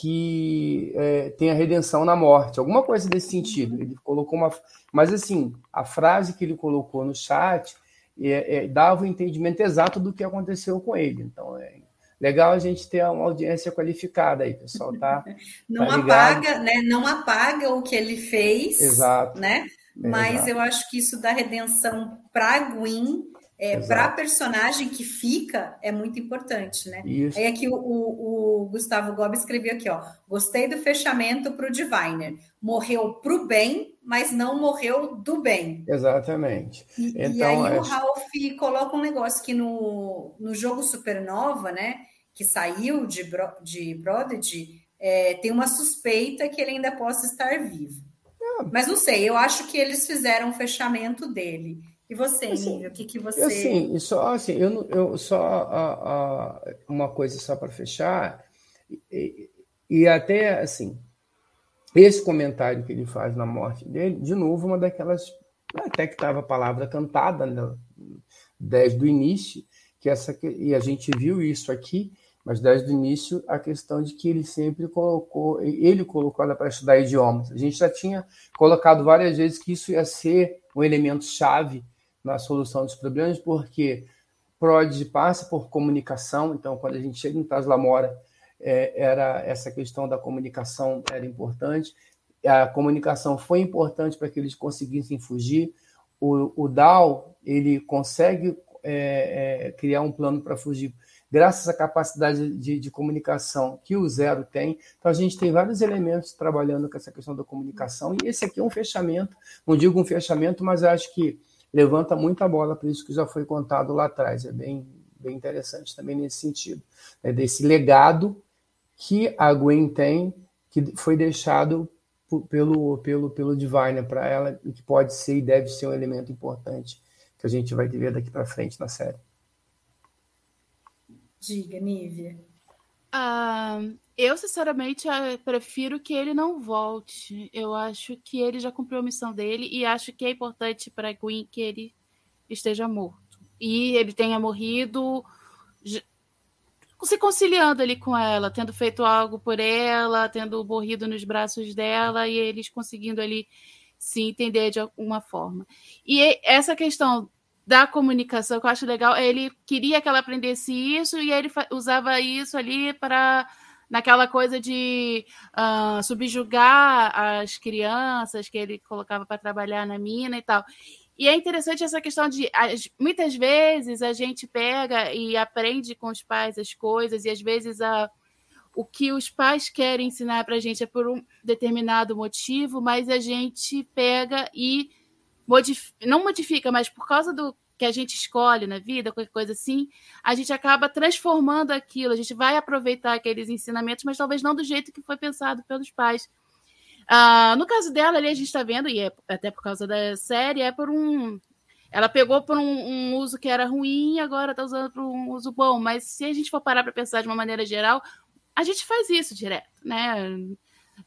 que é, tem a redenção na morte, alguma coisa desse sentido. Ele colocou uma. Mas, assim, a frase que ele colocou no chat é, é, dava o entendimento exato do que aconteceu com ele. Então, é legal a gente ter uma audiência qualificada aí, pessoal, tá? Não tá apaga, né? Não apaga o que ele fez, exato, né? Mas exato. eu acho que isso da redenção para Gwen é, para a personagem que fica é muito importante, né? Isso. Aí aqui o, o, o, Gustavo Gobi escreveu aqui, ó. Gostei do fechamento para o Diviner. Morreu para o bem, mas não morreu do bem. Exatamente. E, então, e aí é... o Ralph coloca um negócio que no, no jogo Supernova, né? Que saiu de, de Prodigy, é, tem uma suspeita que ele ainda possa estar vivo. Ah. Mas não sei, eu acho que eles fizeram o fechamento dele. E você, assim, o que, que você. Assim, só, assim, eu, eu só a, a, uma coisa só para fechar, e, e, até assim, esse comentário que ele faz na morte dele, de novo, uma daquelas. Até que estava a palavra cantada né, desde o início, que essa, e a gente viu isso aqui, mas desde o início a questão de que ele sempre colocou, ele colocou ela para estudar idiomas. A gente já tinha colocado várias vezes que isso ia ser um elemento chave na solução dos problemas, porque PROD passa por comunicação, então quando a gente chega em Taslamora, é, era essa questão da comunicação era importante. a comunicação foi importante para que eles conseguissem fugir. O, o Dal ele consegue é, é, criar um plano para fugir graças à capacidade de, de, comunicação que o Zero tem. Então, a gente tem vários elementos trabalhando com essa questão da comunicação, e esse aqui é um fechamento, não digo um fechamento, mas acho que levanta muita bola para isso que já foi contado lá atrás. É bem, bem interessante também nesse sentido, né, desse legado que a Gwen tem, que foi deixado pelo, pelo, pelo Divine para ela, e que pode ser e deve ser um elemento importante que a gente vai ver daqui para frente na série. Diga, Nívia. Uh, eu, sinceramente, prefiro que ele não volte. Eu acho que ele já cumpriu a missão dele e acho que é importante para Gwen que ele esteja morto. E ele tenha morrido se conciliando ali com ela, tendo feito algo por ela, tendo morrido nos braços dela e eles conseguindo ali se entender de alguma forma. E essa questão da comunicação que eu acho legal, ele queria que ela aprendesse isso e ele usava isso ali para naquela coisa de uh, subjugar as crianças que ele colocava para trabalhar na mina e tal. E é interessante essa questão de muitas vezes a gente pega e aprende com os pais as coisas, e às vezes a, o que os pais querem ensinar para a gente é por um determinado motivo, mas a gente pega e modif não modifica, mas por causa do que a gente escolhe na vida, qualquer coisa assim, a gente acaba transformando aquilo, a gente vai aproveitar aqueles ensinamentos, mas talvez não do jeito que foi pensado pelos pais. Uh, no caso dela, ali a gente está vendo, e é até por causa da série, é por um. Ela pegou por um, um uso que era ruim e agora está usando por um uso bom. Mas se a gente for parar para pensar de uma maneira geral, a gente faz isso direto, né?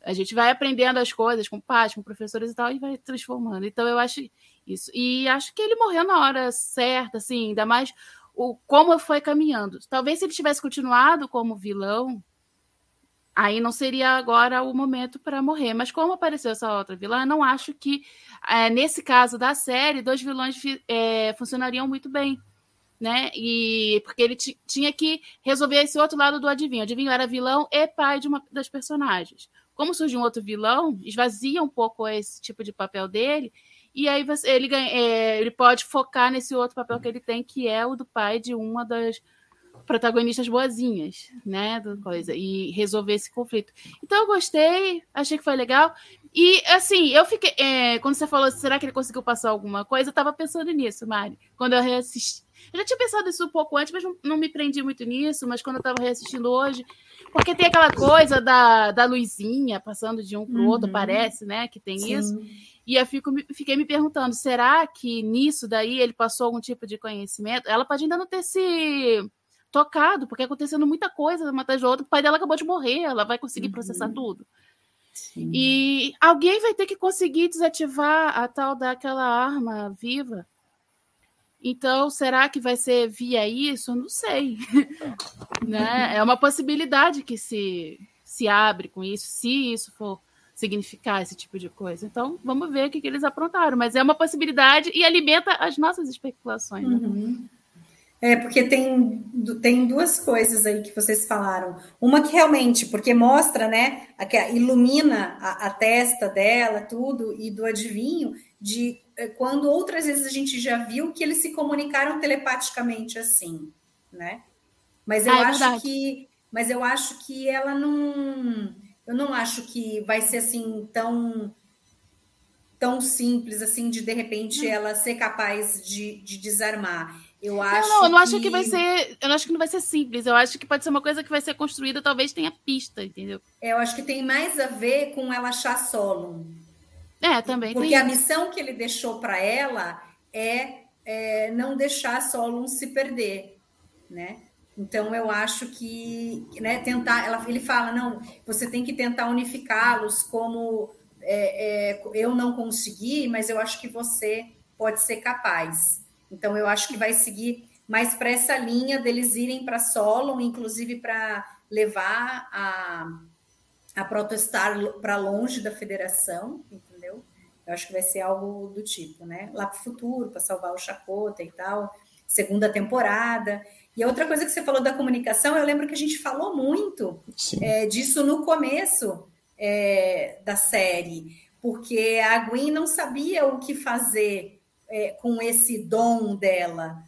A gente vai aprendendo as coisas com pais, com professores e tal, e vai transformando. Então eu acho isso. E acho que ele morreu na hora certa, assim, ainda mais o como foi caminhando. Talvez se ele tivesse continuado como vilão, aí não seria agora o momento para morrer. Mas como apareceu essa outra vilã, não acho que, é, nesse caso da série, dois vilões é, funcionariam muito bem. Né? E porque ele tinha que resolver esse outro lado do adivinho. O adivinho era vilão e pai de uma das personagens. Como surge um outro vilão, esvazia um pouco esse tipo de papel dele, e aí você, ele, ganha, é, ele pode focar nesse outro papel que ele tem, que é o do pai de uma das protagonistas boazinhas, né, do coisa, e resolver esse conflito. Então eu gostei, achei que foi legal. E assim, eu fiquei. É, quando você falou, será que ele conseguiu passar alguma coisa? Eu tava pensando nisso, Mari. Quando eu reassisti. Eu já tinha pensado isso um pouco antes, mas não, não me prendi muito nisso. Mas quando eu tava reassistindo hoje, porque tem aquela coisa da, da luzinha passando de um para o uhum. outro, parece, né? Que tem Sim. isso. E eu fico, fiquei me perguntando, será que nisso daí ele passou algum tipo de conhecimento? Ela pode ainda não ter se tocado, porque acontecendo muita coisa uma atrás da outra. O pai dela acabou de morrer, ela vai conseguir uhum. processar tudo. Sim. E alguém vai ter que conseguir desativar a tal daquela arma viva. Então, será que vai ser via isso? Eu não sei. né? É uma possibilidade que se, se abre com isso, se isso for significar esse tipo de coisa. Então, vamos ver o que, que eles aprontaram. Mas é uma possibilidade e alimenta as nossas especulações. Né? Uhum. É, porque tem, tem duas coisas aí que vocês falaram. Uma que realmente, porque mostra, né, que ilumina a, a, testa dela, tudo, e do adivinho, de é, quando outras vezes a gente já viu que eles se comunicaram telepaticamente assim, né? Mas eu ah, é acho verdade. que. Mas eu acho que ela não. Eu não acho que vai ser assim tão tão simples assim de de repente ela ser capaz de, de desarmar. Eu acho. Não, não, eu não que... acho que vai ser. Eu não acho que não vai ser simples. Eu acho que pode ser uma coisa que vai ser construída, talvez tenha pista, entendeu? É, eu acho que tem mais a ver com ela achar solo. É, também. Porque a missão que ele deixou para ela é, é, não deixar Solon se perder, né? Então eu acho que, né, tentar. Ela, ele fala, não, você tem que tentar unificá-los como é, é, eu não consegui, mas eu acho que você pode ser capaz. Então, eu acho que vai seguir mais para essa linha deles irem para Solon, inclusive para levar a, a Protestar para longe da federação, entendeu? Eu acho que vai ser algo do tipo, né? Lá para o futuro, para salvar o Chacota e tal, segunda temporada. E a outra coisa que você falou da comunicação, eu lembro que a gente falou muito é, disso no começo é, da série, porque a Gwen não sabia o que fazer é, com esse dom dela.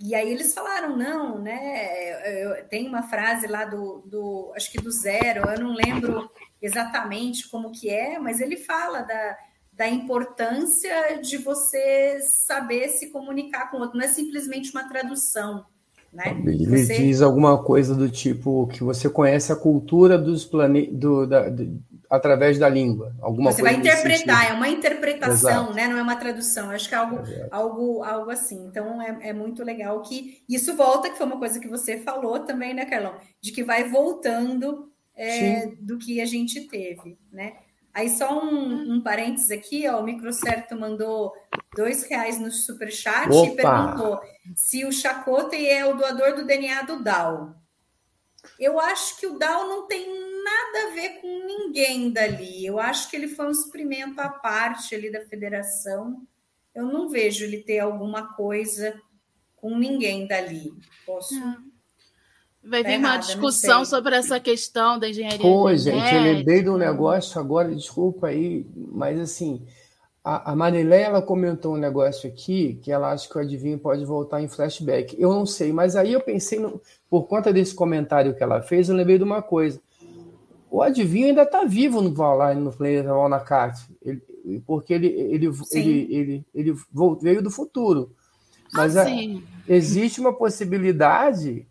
E aí eles falaram, não, né? Tem uma frase lá do, do, acho que do zero, eu não lembro exatamente como que é, mas ele fala da, da importância de você saber se comunicar com o outro, não é simplesmente uma tradução. Né? Ele você... diz alguma coisa do tipo que você conhece a cultura dos planetas do, da, do, através da língua. Alguma você coisa vai interpretar, é uma interpretação, Exato. né? não é uma tradução. Acho que é algo, algo, algo assim. Então é, é, muito legal que isso volta, que foi uma coisa que você falou também, né, Carlão? De que vai voltando é, do que a gente teve, né? Aí só um, um parênteses aqui, ó, o Microcerto mandou dois reais no superchat Opa! e perguntou se o Chakotay é o doador do DNA do Dow. Eu acho que o Dow não tem nada a ver com ninguém dali. Eu acho que ele foi um experimento à parte ali da federação. Eu não vejo ele ter alguma coisa com ninguém dali. Posso. Vai Tá vir uma errada, discussão sobre essa questão da engenharia. Pô, gente, eu lembrei de um negócio agora, desculpa aí, mas assim, a, a Marileia, ela comentou um negócio aqui que ela acha que o adivinho pode voltar em flashback. Eu não sei, mas aí eu pensei, no- por conta desse comentário que ela fez, eu lembrei de uma coisa. O adivinho ainda está vivo no Valhalla, no planeta Valnacat, porque ele, ele, Sim. ele, ele, ele veio do futuro. Mas Ah, a- sim. existe uma possibilidade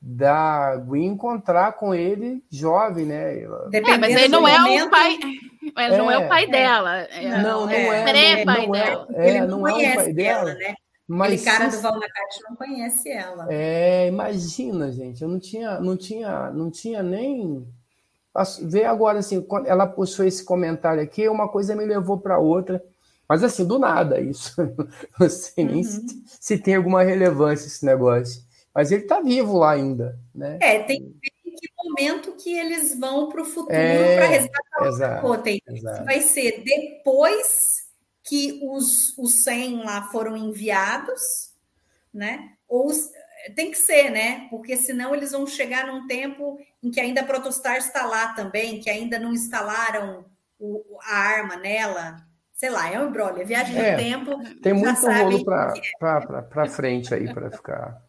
da Gwen encontrar com ele jovem, né? Ela- É, mas ele não é o momento, pai. Ele não é o pai É. dela. É, Não, não é, é. pré-pai não é, dela. é, ele não é o pai dela. ela, né? Mas Aquele cara se- do Valnacate não conhece ela. É, imagina, gente, eu não tinha, não tinha, não tinha nem Vê agora assim, quando ela puxou esse comentário aqui, uma coisa me levou para outra, mas assim, do nada isso. Não sei nem se, se tem alguma relevância esse negócio. Mas ele está vivo lá ainda, né? É, tem que ver em que momento que eles vão para o futuro É, para resgatar o exato, Chakotay. exato. Vai ser depois que os, os 100 lá foram enviados, né? Ou tem que ser, né? Porque senão eles vão chegar num tempo em que ainda a Protostar está lá também, que ainda não instalaram o- a arma nela. Sei lá, é um embrolho, é viagem É, no tempo. Tem muito rolo para frente aí para ficar.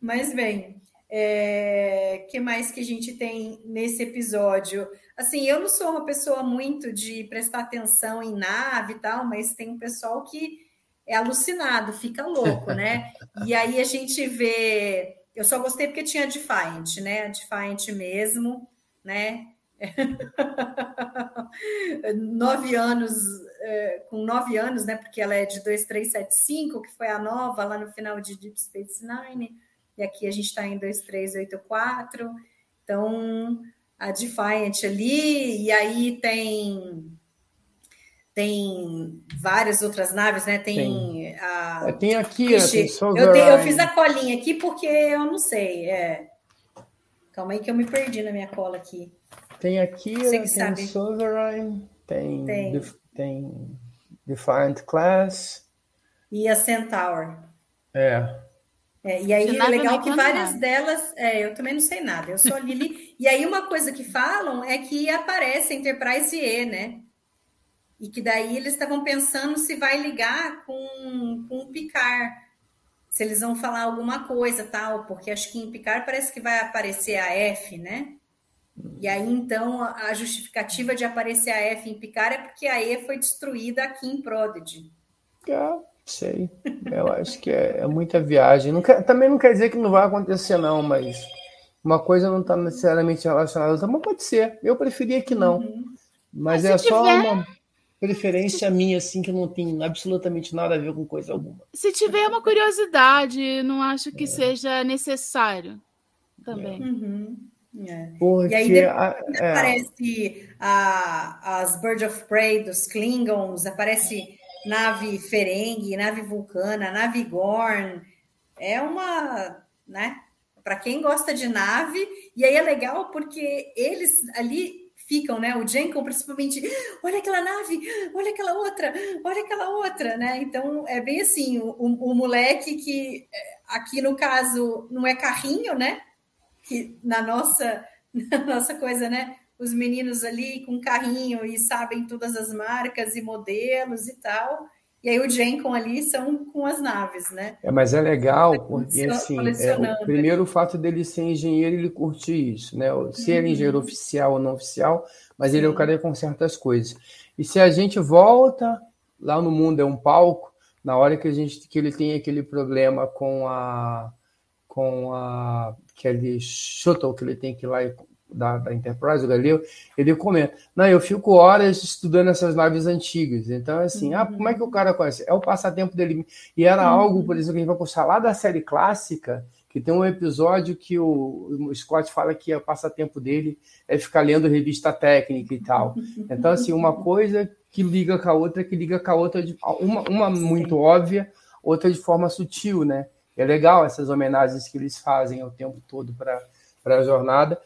Mas bem, é, que mais que a gente tem nesse episódio? Assim, eu não sou uma pessoa muito de prestar atenção em nave e tal, mas tem um pessoal que é alucinado, fica louco, né? E aí a gente vê. Eu só gostei porque tinha a Defiant, né? A Defiant mesmo, né? nove anos, é, com nove anos, né? Porque ela é de 2375, que foi a nova lá no final de Deep Space Nine, e aqui a gente está em 2384. Então, a Defiant ali, e aí tem tem várias outras naves, né? Tem, a. É, Tem aqui, Ixi, tem eu, eu fiz a colinha aqui porque eu não sei. É. Calma aí que eu me perdi na minha cola aqui. Tem aqui, tem sabe. Sovereign, tem, Tem. Def- tem Defiant Class. E a Centaur. É, É, e aí é legal que várias nada. delas, é, eu também não sei nada, eu sou a Lili. e aí uma coisa que falam é que aparece a Enterprise E, né? E que daí eles estavam pensando se vai ligar com, com o Picard, se eles vão falar alguma coisa tal, porque acho que em Picard parece que vai aparecer a F, né? E aí então a a justificativa de aparecer a F em Picard é porque a E foi destruída aqui em Prodigy. é, sei. Eu acho que é, é muita viagem. Não quer- também não quer dizer que não vai acontecer, não, mas uma coisa não está necessariamente relacionada a outra, mas pode ser. Eu preferia que não. Mas Mas é se só tiver- uma preferência minha, assim, que não tem absolutamente nada a ver com coisa alguma. Se tiver uma curiosidade, não acho que seja necessário também. Uhum. É. Porque E aí depois a- é, aparece a- as Bird of Prey dos Klingons, aparece nave Ferengi, nave Vulcana, nave Gorn. É uma, né? Para quem gosta de nave, e aí é legal porque eles ali ficam, né? O Jenkins, principalmente, olha aquela nave, olha aquela outra, olha aquela outra, né? Então é bem assim, o, o- o moleque que é, aqui no caso não é carrinho, né? que na nossa, na nossa coisa, né? Os meninos ali com carrinho e sabem todas as marcas e modelos e tal. E aí o Jenkon ali são com as naves, né? É, mas é legal, porque assim, é, o primeiro o fato dele ser engenheiro, ele curte isso, né? Se ele é engenheiro uhum. oficial ou não oficial, mas ele é o cara que conserta as coisas. E se a gente volta lá no mundo é um palco, na hora que a gente que ele tem aquele problema com a com a aquele shuttle que ele tem que ir lá e da, da Enterprise, o Galileu, ele comenta: Não, eu fico horas estudando essas naves antigas. Então, é assim, uhum. ah, como é que o cara conhece? É o passatempo dele. E era uhum. algo, por exemplo, que a gente vai puxar lá da série clássica, que tem um episódio que o, o Scott fala que o passatempo dele é ficar lendo revista técnica e tal. Então, assim, uma coisa que liga com a outra, que liga com a outra, de, uma, uma muito óbvia, outra de forma sutil, né? É legal essas homenagens que eles fazem o tempo todo para a jornada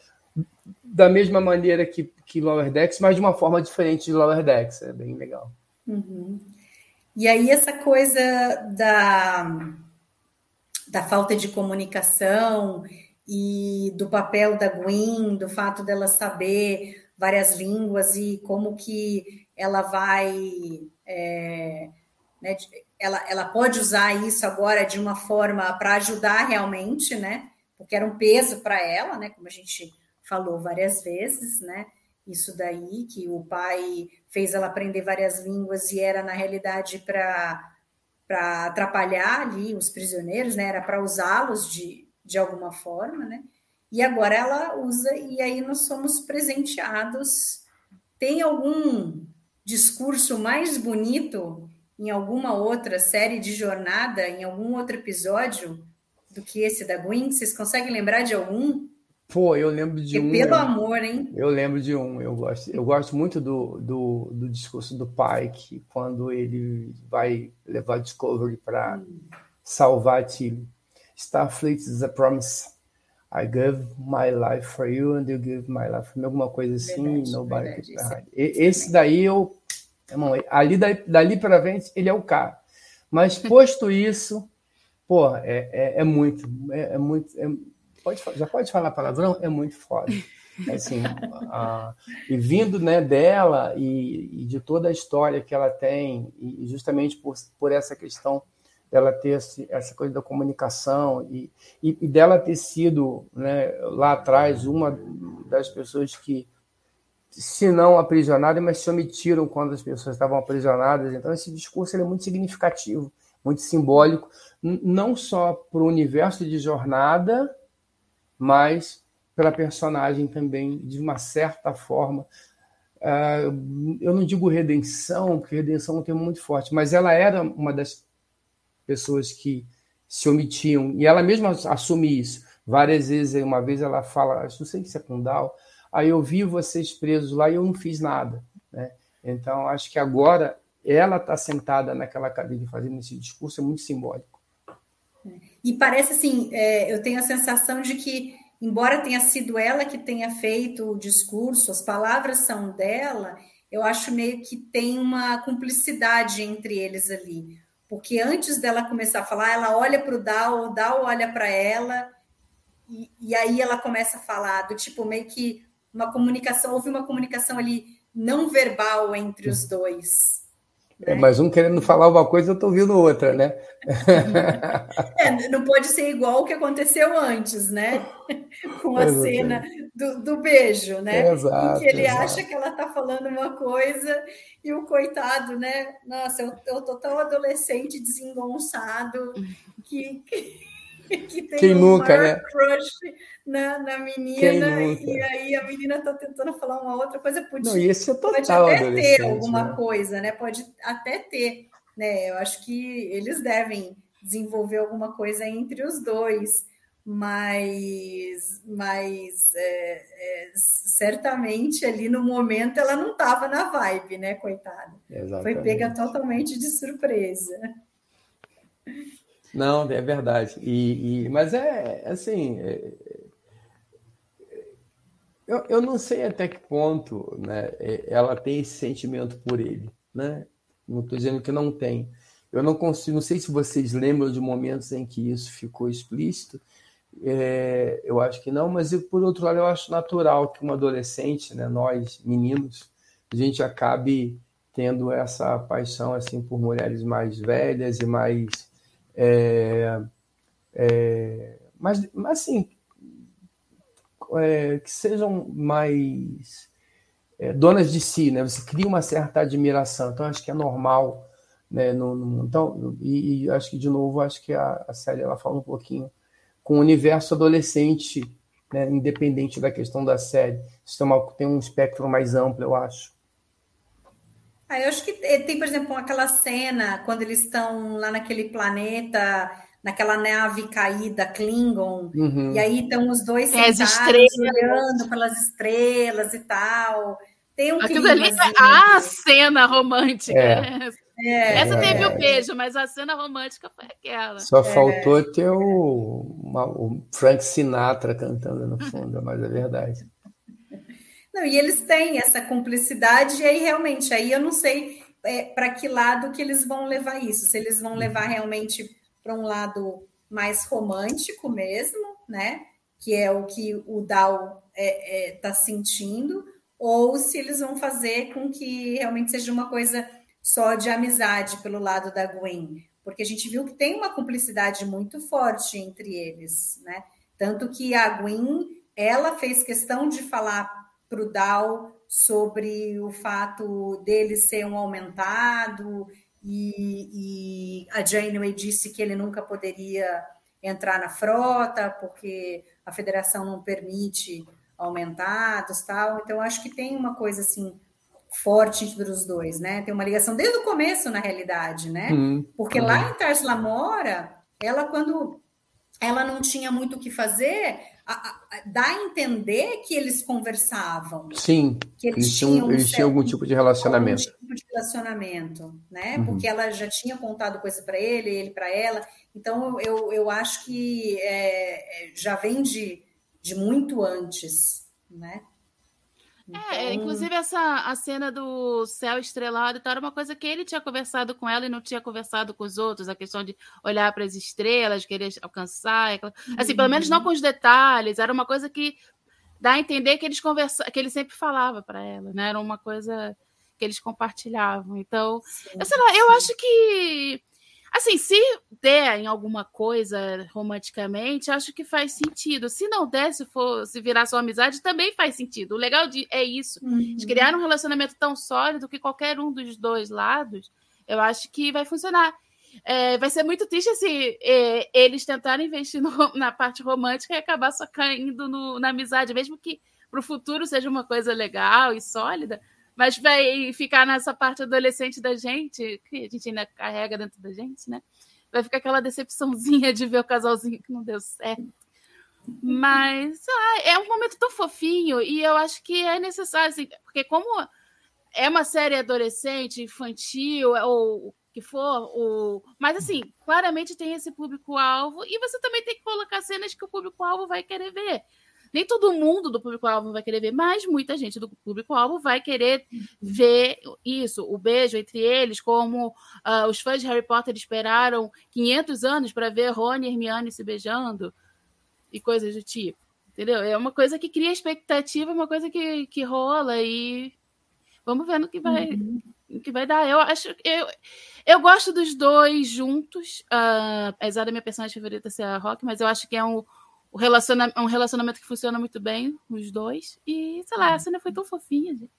da mesma maneira que, que Lower Decks, mas de uma forma diferente de Lower Decks. É bem legal. Uhum. E aí, essa coisa da, da falta de comunicação e do papel da Gwen, do fato dela saber várias línguas e como que ela vai. É, né, ela, ela pode usar isso agora de uma forma para ajudar realmente, né? Porque era um peso para ela, né? Como a gente falou várias vezes, né? Isso daí, que o pai fez ela aprender várias línguas e era, na realidade, para atrapalhar ali os prisioneiros, né? Era para usá-los de, de alguma forma, né? E agora ela usa, e aí nós somos presenteados. Tem algum discurso mais bonito em alguma outra série de jornada, em algum outro episódio, do que esse da Gwen? Vocês conseguem lembrar de algum? Pô, eu lembro de e um. Pelo amor, hein? Eu lembro de um. Eu gosto, eu gosto muito do, do, do discurso do Pike, quando ele vai levar Discovery para hum. salvar a Tilly. Starfleet is a promise. I give my life for you and you give my life for me. Alguma coisa assim, verdade, nobody verdade, Esse daí eu. Ali dali para frente, ele é o cara. Mas posto isso, pô, é, é, é muito. É, é muito. É, Pode, já pode falar palavrão? É muito foda. Assim, a, e vindo né, dela e, e, de toda a história que ela tem, e justamente por, por essa questão dela ter essa coisa da comunicação e, e, e, dela ter sido né, lá atrás uma das pessoas que, se não aprisionadas, mas se omitiram quando as pessoas estavam aprisionadas. Então, esse discurso é muito significativo, muito simbólico, não só para o universo de jornada, mas pela personagem também, de uma certa forma. Uh, eu não digo redenção, porque redenção é um termo muito forte, mas ela era uma das pessoas que se omitiam, e ela mesma assume isso. Várias vezes, uma vez ela fala, não sei se é com aí eu vi vocês presos lá e eu não fiz nada. Né? Então, acho que agora ela está sentada naquela cadeira fazendo esse discurso, é muito simbólico. E parece assim, é, eu tenho a sensação de que, embora tenha sido ela que tenha feito o discurso, as palavras são dela, eu acho meio que tem uma cumplicidade entre eles ali. Porque antes dela começar a falar, ela olha para o Dal, o Dal olha para ela, e, e aí ela começa a falar do tipo, meio que uma comunicação, houve uma comunicação ali não verbal entre os dois. É, mas um querendo falar uma coisa, eu estou ouvindo outra, né? É, não pode ser igual o que aconteceu antes, né? Com a cena do, do, beijo, né? Exato, em que ele exato. acha que ela está falando uma coisa e o coitado, né? Nossa, eu, eu tô tão adolescente, desengonçado, que, que tem Quem um nunca, né? crush na, na menina, e aí a menina está tentando falar uma outra coisa. Pode, Não, esse é total pode até ter alguma né? coisa, né? Pode até ter, né? Eu acho que eles devem desenvolver alguma coisa entre os dois, mas, mas é, é, certamente ali no momento ela não estava na vibe, né, coitada? Exatamente. Foi pega totalmente de surpresa. Não, é verdade. E, e mas é assim, é, eu, eu não sei até que ponto né, é, ela tem esse sentimento por ele. Né? Não estou dizendo que não tem. Eu não consigo, não sei se vocês lembram de momentos em que isso ficou explícito. É, eu acho que não, mas por outro lado, eu acho natural que um adolescente, né, nós meninos, a gente acabe tendo essa paixão assim por mulheres mais velhas e mais, é, é, mais, assim, é, que sejam mais é, donas de si, né? Você cria uma certa admiração. Então acho que é normal, né? No, no, então e, e, acho que de novo acho que a, a série ela fala um pouquinho com o universo adolescente, né? independente da questão da série. Isso uma, tem um espectro mais amplo, eu acho. Ah, eu acho que tem, por exemplo, aquela cena quando eles estão lá naquele planeta, naquela nave caída, Klingon, uhum. e aí estão os dois sentados olhando pelas estrelas e tal. Tem um Aquilo ali é a cena romântica. É. É, Essa teve o beijo, mas a cena romântica foi aquela. Só faltou ter o, uma, o Frank Sinatra cantando no fundo, mas é verdade. Não, e eles têm essa cumplicidade, e aí realmente, aí eu não sei é, para que lado que eles vão levar isso, se eles vão levar realmente para um lado mais romântico mesmo, né? Que é o que o Dal está é, é, tá sentindo, ou se eles vão fazer com que realmente seja uma coisa só de amizade pelo lado da Gwen, porque a gente viu que tem uma cumplicidade muito forte entre eles, né? Tanto que a Gwen, ela fez questão de falar para o Dow sobre o fato dele ser um aumentado, e, e a Janeway disse que ele nunca poderia entrar na frota, porque a federação não permite aumentados tal. Então, acho que tem uma coisa assim forte entre os dois, né? Tem uma ligação desde o começo, na realidade, né? Uhum. Porque uhum. lá em Tars Lamora, ela, quando ela não tinha muito o que fazer, a, a, dá a entender que eles conversavam. Sim, que eles, eles tinham, eles tinham algum tipo de relacionamento. Algum tipo de relacionamento, né? Uhum. Porque ela já tinha contado coisa para ele, ele para ela. Então, eu, eu acho que é, é, já vem de, de muito antes, né? É, então... É, inclusive essa a cena do céu estrelado era uma coisa que ele tinha conversado com ela e não tinha conversado com os outros, a questão de olhar para as estrelas, querer alcançar, aquela... assim, pelo menos não com os detalhes, era uma coisa que dá a entender que eles conversa, que ele sempre falava para ela, né? Era uma coisa que eles compartilhavam. Então, sim, eu sei lá, eu acho que Assim, se der em alguma coisa romanticamente, acho que faz sentido. Se não der, se for se virar só amizade, também faz sentido. O legal de, é isso. Uhum. De criar um relacionamento tão sólido que qualquer um dos dois lados, eu acho que vai funcionar. É, vai ser muito triste se é, eles tentarem investir no, na parte romântica e acabar só caindo no, na amizade, mesmo que para o futuro seja uma coisa legal e sólida mas vai ficar nessa parte adolescente da gente, que a gente ainda carrega dentro da gente, né? Vai ficar aquela decepçãozinha de ver o casalzinho que não deu certo. Mas ah, é um momento tão fofinho e eu acho que é necessário, assim, porque como é uma série adolescente, infantil, ou o que for, o... mas assim, claramente tem esse público-alvo e você também tem que colocar cenas que o público-alvo vai querer ver nem todo mundo do público-alvo vai querer ver, mas muita gente do público-alvo vai querer ver isso, o beijo entre eles, como uh, os fãs de Harry Potter esperaram 500 anos para ver Rony e Hermione se beijando e coisas do tipo. Entendeu? É uma coisa que cria expectativa, uma coisa que, que rola e vamos ver no que vai, uhum. que vai dar. Eu acho eu, eu gosto dos dois juntos, uh, apesar da minha personagem favorita ser a Rock, mas eu acho que é um o relacionamento, um relacionamento que funciona muito bem, os dois. E, sei lá, a cena foi tão fofinha, gente.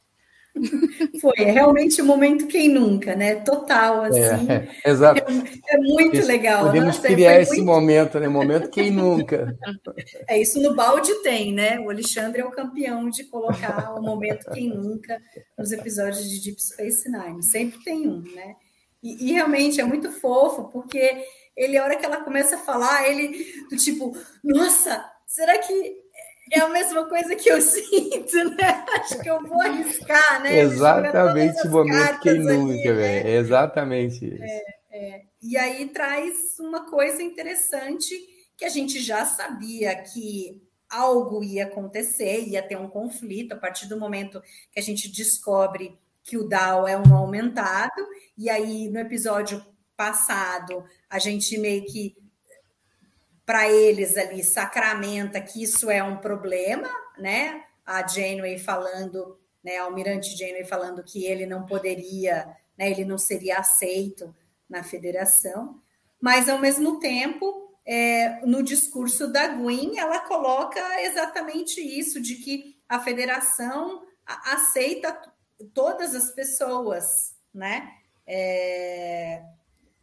Foi, é realmente o um momento quem nunca, né? Total, é, assim. É, é exato. É, é muito Esse, legal. Podemos Nossa, criar esse muito... momento, né? Momento quem nunca. É isso no balde tem, né? O Alexandre é o campeão de colocar o momento quem nunca nos episódios de Deep Space Nine. Sempre tem um, né? E, e realmente é muito fofo, porque ele, a hora que ela começa a falar, ele, do tipo, nossa, será que é a mesma coisa que eu sinto, né? Acho que eu vou arriscar, né? Exatamente o momento que nunca, velho. Né? Exatamente isso. É, é. E aí traz uma coisa interessante que a gente já sabia que algo ia acontecer, ia ter um conflito a partir do momento que a gente descobre que o Dow é um aumentado, e aí no episódio passado, a gente meio que para eles ali sacramenta que isso é um problema, né? A Janeway falando, né, a Almirante Janeway falando que ele não poderia, né, ele não seria aceito na federação, mas ao mesmo tempo, é, no discurso da Gwen, ela coloca exatamente isso, de que a federação aceita todas as pessoas, né? É,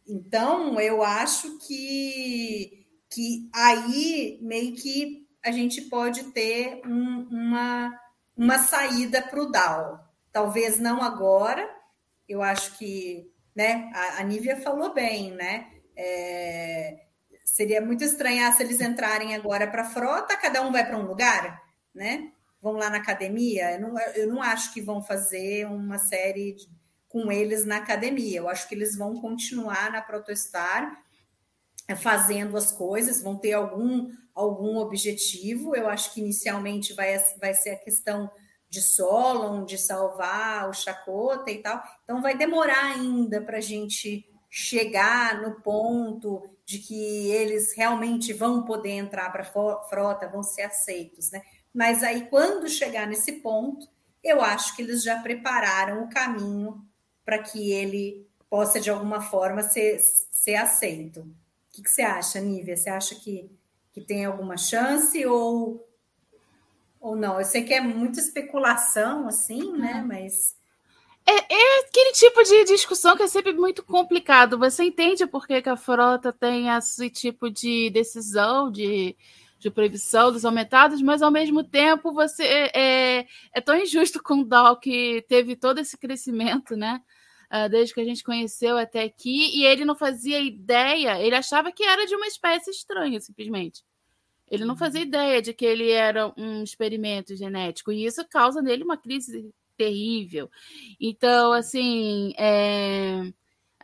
então, eu acho que que aí meio que a gente pode ter um, uma, uma saída para o DAO. Talvez não agora, eu acho que né, a, a Nívia falou bem, né? É, seria muito estranhar se eles entrarem agora para a frota, cada um vai para um lugar, né? Vão lá na academia. Eu não, eu não acho que vão fazer uma série de, com eles na academia. Eu acho que eles vão continuar na Protostar fazendo as coisas, vão ter algum, algum objetivo. Eu acho que inicialmente vai, vai ser a questão de Solon, de salvar o Chacota e tal. Então vai demorar ainda para a gente chegar no ponto de que eles realmente vão poder entrar para a frota, vão ser aceitos, né? Mas aí, quando chegar nesse ponto, eu acho que eles já prepararam o caminho para que ele possa, de alguma forma, ser, ser aceito que, que você acha, Nívia? Você acha que, que tem alguma chance ou, ou não? Eu sei que é muita especulação, assim, né? Uhum. Mas. É, é, aquele tipo de discussão que é sempre muito complicado. Você entende por que, que a frota tem esse tipo de decisão de, de proibição dos aumentados, mas ao mesmo tempo você é, é tão injusto com o Dow que teve todo esse crescimento, né? uh, desde que a gente conheceu até aqui, e ele não fazia ideia, ele achava que era de uma espécie estranha, simplesmente. Ele não fazia uhum. ideia de que ele era um experimento genético, e isso causa nele uma crise terrível. Então, assim, é...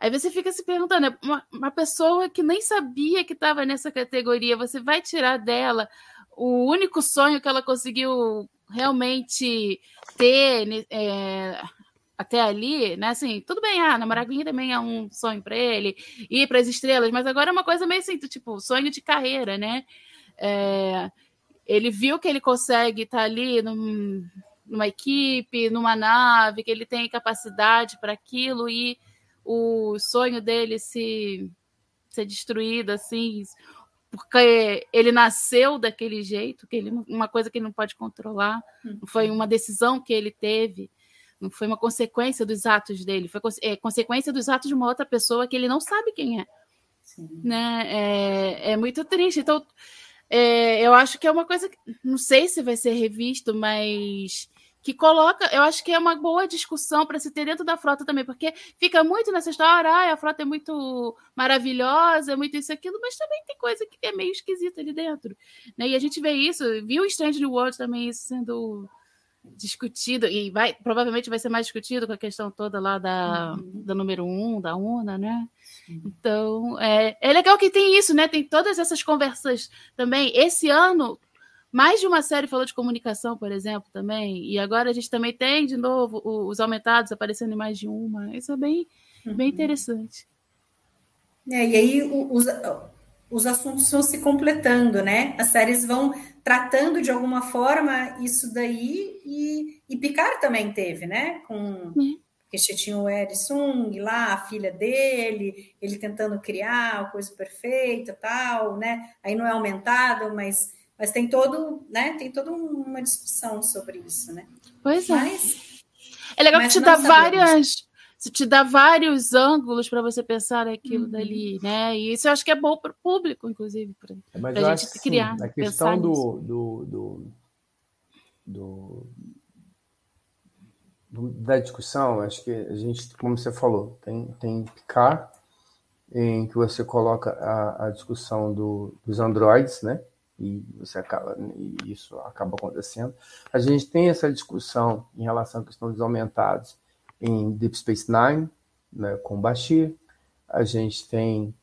aí você fica se perguntando, é uma, uma pessoa que nem sabia que estava nessa categoria, você vai tirar dela o único sonho que ela conseguiu realmente ter é, até ali, né? Assim, tudo bem, ah, namorar também é um sonho para ele, ir para as estrelas, mas agora é uma coisa meio assim, tipo, sonho de carreira, né? É, ele viu que ele consegue estar tá ali num, numa equipe, numa nave, que ele tem capacidade para aquilo e o sonho dele se ser destruído assim, porque ele nasceu daquele jeito, que ele uma coisa que ele não pode controlar, foi uma decisão que ele teve não foi uma consequência dos atos dele, foi é, consequência dos atos de uma outra pessoa que ele não sabe quem é. Sim. Né? É, é muito triste. Então, é, eu acho que é uma coisa que não sei se vai ser revisto, mas que coloca, eu acho que é uma boa discussão para se ter dentro da frota também, porque fica muito nessa história, ah, a frota é muito maravilhosa, é muito isso e aquilo, mas também tem coisa que é meio esquisita ali dentro. Né? E a gente vê isso, viu o Strange New World também isso sendo discutido, e vai provavelmente vai ser mais discutido com a questão toda lá da, uhum. da número um, da UNA, né? Uhum. Então, é, é legal que tem isso, né? Tem todas essas conversas também. Esse ano, mais de uma série falou de comunicação, por exemplo, também. E agora a gente também tem, de novo, os aumentados aparecendo em mais de uma. Isso é bem, uhum. bem interessante. É, e aí os, os assuntos vão se completando, né? As séries vão tratando de alguma forma isso daí e, e Picard também teve, né? Com uhum. porque tinha o Erisung lá, a filha dele, ele tentando criar a coisa perfeita, tal, né? Aí não é aumentado, mas mas tem todo, né? Tem toda uma discussão sobre isso, né? Pois é. Mas, é legal que te dá várias te dá vários ângulos para você pensar aquilo uhum. dali, né? E isso eu acho que é bom para o público, inclusive, para é, a gente criar. Sim, a questão do, do, do, do, da discussão, acho que a gente, como você falou, tem, tem Picard, em que você coloca a, a discussão do, dos androides, né? E você acaba, e isso acaba acontecendo. A gente tem essa discussão em relação à questão dos aumentados em Deep Space Nine, né, com Bashir. A gente tem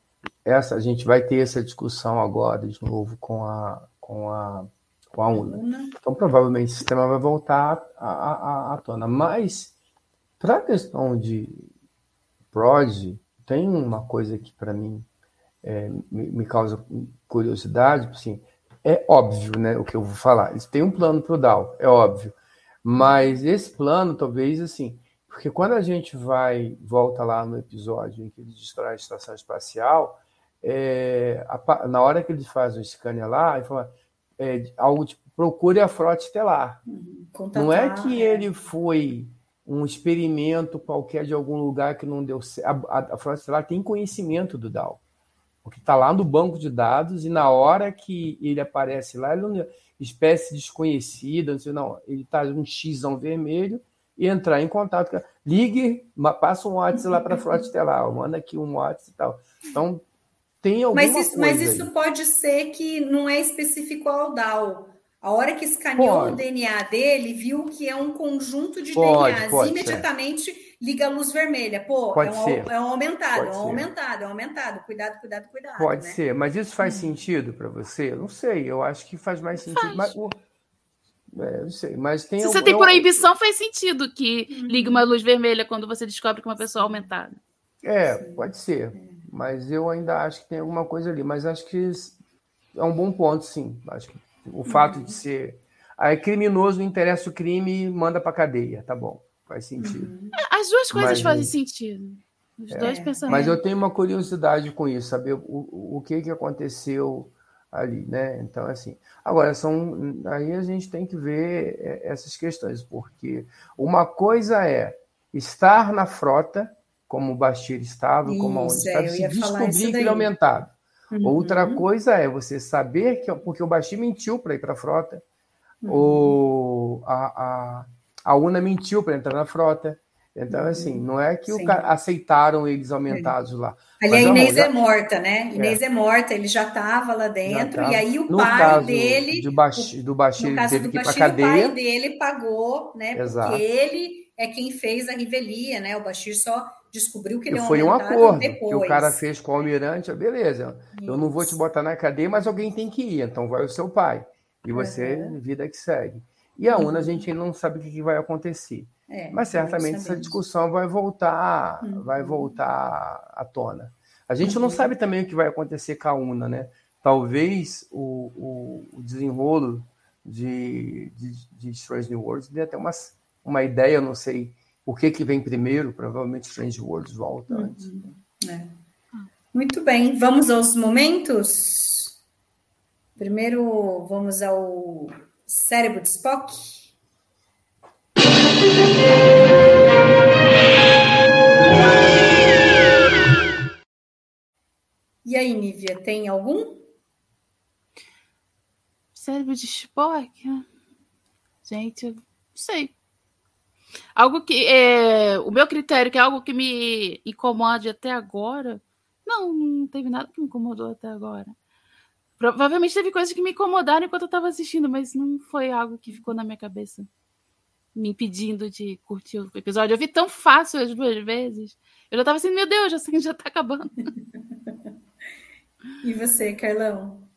essa, a gente vai ter essa discussão agora de novo com a com a com a UNA. Então provavelmente o sistema vai voltar à, à, à tona. Mas para a questão de prod, tem uma coisa que para mim é, me, me, causa curiosidade, assim, é óbvio, né, o que eu vou falar. Eles têm um plano para o DAO, é óbvio. Mas esse plano, talvez, assim, porque quando a gente vai, volta lá no episódio em que ele destrói a estação espacial, é, a, na hora que ele faz o scanner lá, ele fala é, algo tipo, procure a frota estelar. Contatar, não é que é. ele foi um experimento qualquer de algum lugar que não deu certo. A, a, a frota estelar tem conhecimento do DAO. Porque está lá no banco de dados e na hora que ele aparece lá, ele não é espécie desconhecida, não, sei, não ele está um X vermelho e entrar em contato. Ligue, passa um WhatsApp lá para a frota estelar, manda aqui um WhatsApp e tal. Então, tem alguma mas isso, coisa Mas isso aí. pode ser que não é específico ao DAO. A hora que escaneou pode. o DNA dele, viu que é um conjunto de pode, DNAs. Pode imediatamente. Liga a luz vermelha. Pô, pode é, um, ser. é um aumentado, é um aumentado, é um aumentado. Cuidado, cuidado, cuidado. Pode né? ser, mas isso faz hum. sentido para você? Não sei, eu acho que faz mais sentido. Faz. Mas, é, não sei, mas tem Se você tem proibição, faz sentido que hum. ligue uma luz vermelha quando você descobre que uma pessoa é aumentada. É, pode ser. Mas eu ainda acho que tem alguma coisa ali. Mas acho que é um bom ponto, sim. Acho que o fato de ser. Aí criminoso não interessa o crime manda para cadeia, tá bom, faz sentido. Uhum. As duas coisas mas, fazem sentido. Os é, dois pensamentos. Mas eu tenho uma curiosidade com isso, saber o, o que, que aconteceu ali, né? Então, assim. Agora, são, aí a gente tem que ver é, essas questões, porque uma coisa é estar na frota como o Bastir estava, Isso, como a ONU estava, se descobrir que ele é aumentado. Uhum. Outra coisa é você saber que, porque o Bastir mentiu para ir para a frota, uhum. ou a, a, a UNA mentiu para entrar na frota. Então, uhum. assim, não é que o, aceitaram eles aumentados lá. Ali a Inês já... é morta, né? Inês é, é morta, ele já estava lá dentro, e aí o no pai dele. De Bashir, do Bashir, no caso teve do Bashir, cadeia. o pai dele pagou, né? Exato. Porque ele é quem fez a revelia, né? O Bashir só descobriu que ele é Foi um acordo depois. que o cara fez com o almirante, beleza. Isso. Eu não vou te botar na cadeia, mas alguém tem que ir, então vai o seu pai. E você, uhum. vida que segue. E a UNA, a gente ainda não sabe o que vai acontecer. É, mas certamente essa discussão vai voltar, uhum. vai voltar à tona. A gente uhum. não sabe também o que vai acontecer com a UNA, né? Talvez o, o, o desenrolo de, de, de Strange New Worlds dê até uma, uma ideia, não sei o que, que vem primeiro? Provavelmente Strange Worlds volta uhum. antes. É. Muito bem, vamos aos momentos. Primeiro, vamos ao cérebro de Spock. E aí, Nívia, tem algum? Cérebro de Spock? Gente, não sei. Algo que é, o meu critério, que é algo que me incomode até agora. Não, não teve nada que me incomodou até agora. Provavelmente teve coisas que me incomodaram enquanto eu estava assistindo, mas não foi algo que ficou na minha cabeça me impedindo de curtir o episódio. Eu vi tão fácil as duas vezes. Eu já estava assim, meu Deus, que já está acabando. e você, Carlão?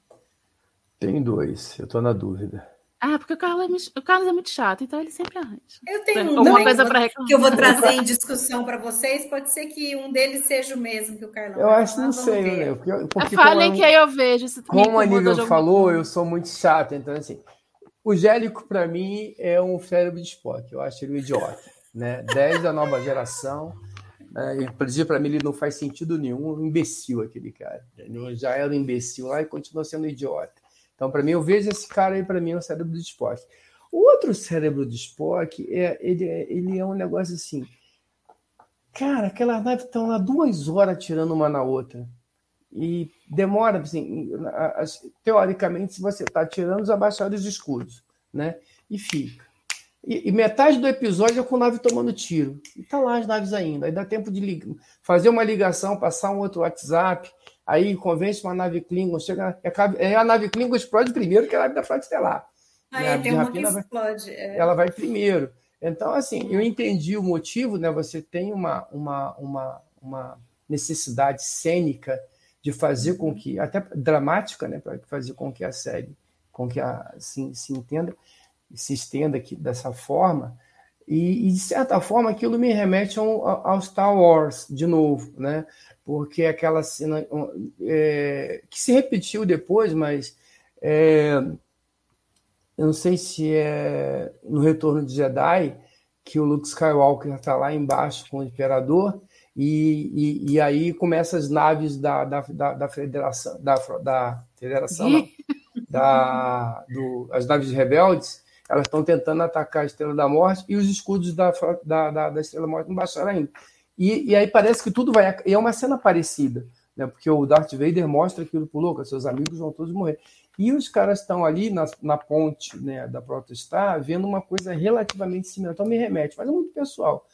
Tem dois, eu estou na dúvida. Ah, porque o Carlos, é muito, o Carlos é muito chato, então ele sempre arranja. Eu tenho um Alguma coisa para reclamar. que eu vou trazer em discussão para vocês. Pode ser que um deles seja o mesmo que o Carlão. Eu acho, não sei, né? Porque, porque Falem é que aí eu vejo. Se como a Nível falou, eu sou muito chato. Então, assim, o Gélico, para mim, é um cérebro de Spock. Eu acho ele um idiota. Né? 10 da nova geração. Né? Inclusive, para mim, ele não faz sentido nenhum. Um imbecil, aquele cara. Ele já era um imbecil lá e continua sendo idiota. Então, para mim, eu vejo esse cara aí, para mim, é o cérebro do Spock. O outro cérebro do Spock, é, ele, é, ele é um negócio assim. Cara, aquela nave estão lá duas horas tirando uma na outra. E demora, assim, teoricamente, se você está tirando os abaixados escudos, né? E fica. E, e, metade do episódio é com a nave tomando tiro. E tá lá as naves ainda. Aí dá tempo de fazer uma ligação, passar um outro WhatsApp, Aí convence uma nave Klingon, chega, é a nave Klingon explode primeiro que a nave da Frota Estelar. Ah, né? é, tem uma que explode. É. Ela vai primeiro. Então, assim, eu entendi o motivo, né? Você tem uma, uma, uma, uma necessidade cênica de fazer com que, até dramática, né? Para fazer com que a série, com que a, assim, se entenda, se estenda aqui dessa forma. E, e, de certa forma, aquilo me remete ao, ao, Star Wars, de novo, né? Porque aquela cena é, que se repetiu depois, mas é, eu não sei se é no Retorno de Jedi, que o Luke Skywalker está lá embaixo com o Imperador, e, e, e, aí começam as naves da, da, da, da Federação, da, da Federação, não, da, do, as naves rebeldes, elas estão tentando atacar a Estrela da Morte e os escudos da, da, da, da Estrela da Morte não baixaram ainda. E, e aí parece que tudo vai. E é uma cena parecida, né? porque o Darth Vader mostra aquilo pro Lucas, seus amigos vão todos morrer. E os caras estão ali na, na ponte né, da Protestar vendo uma coisa relativamente similar. Então me remete, mas é muito pessoal.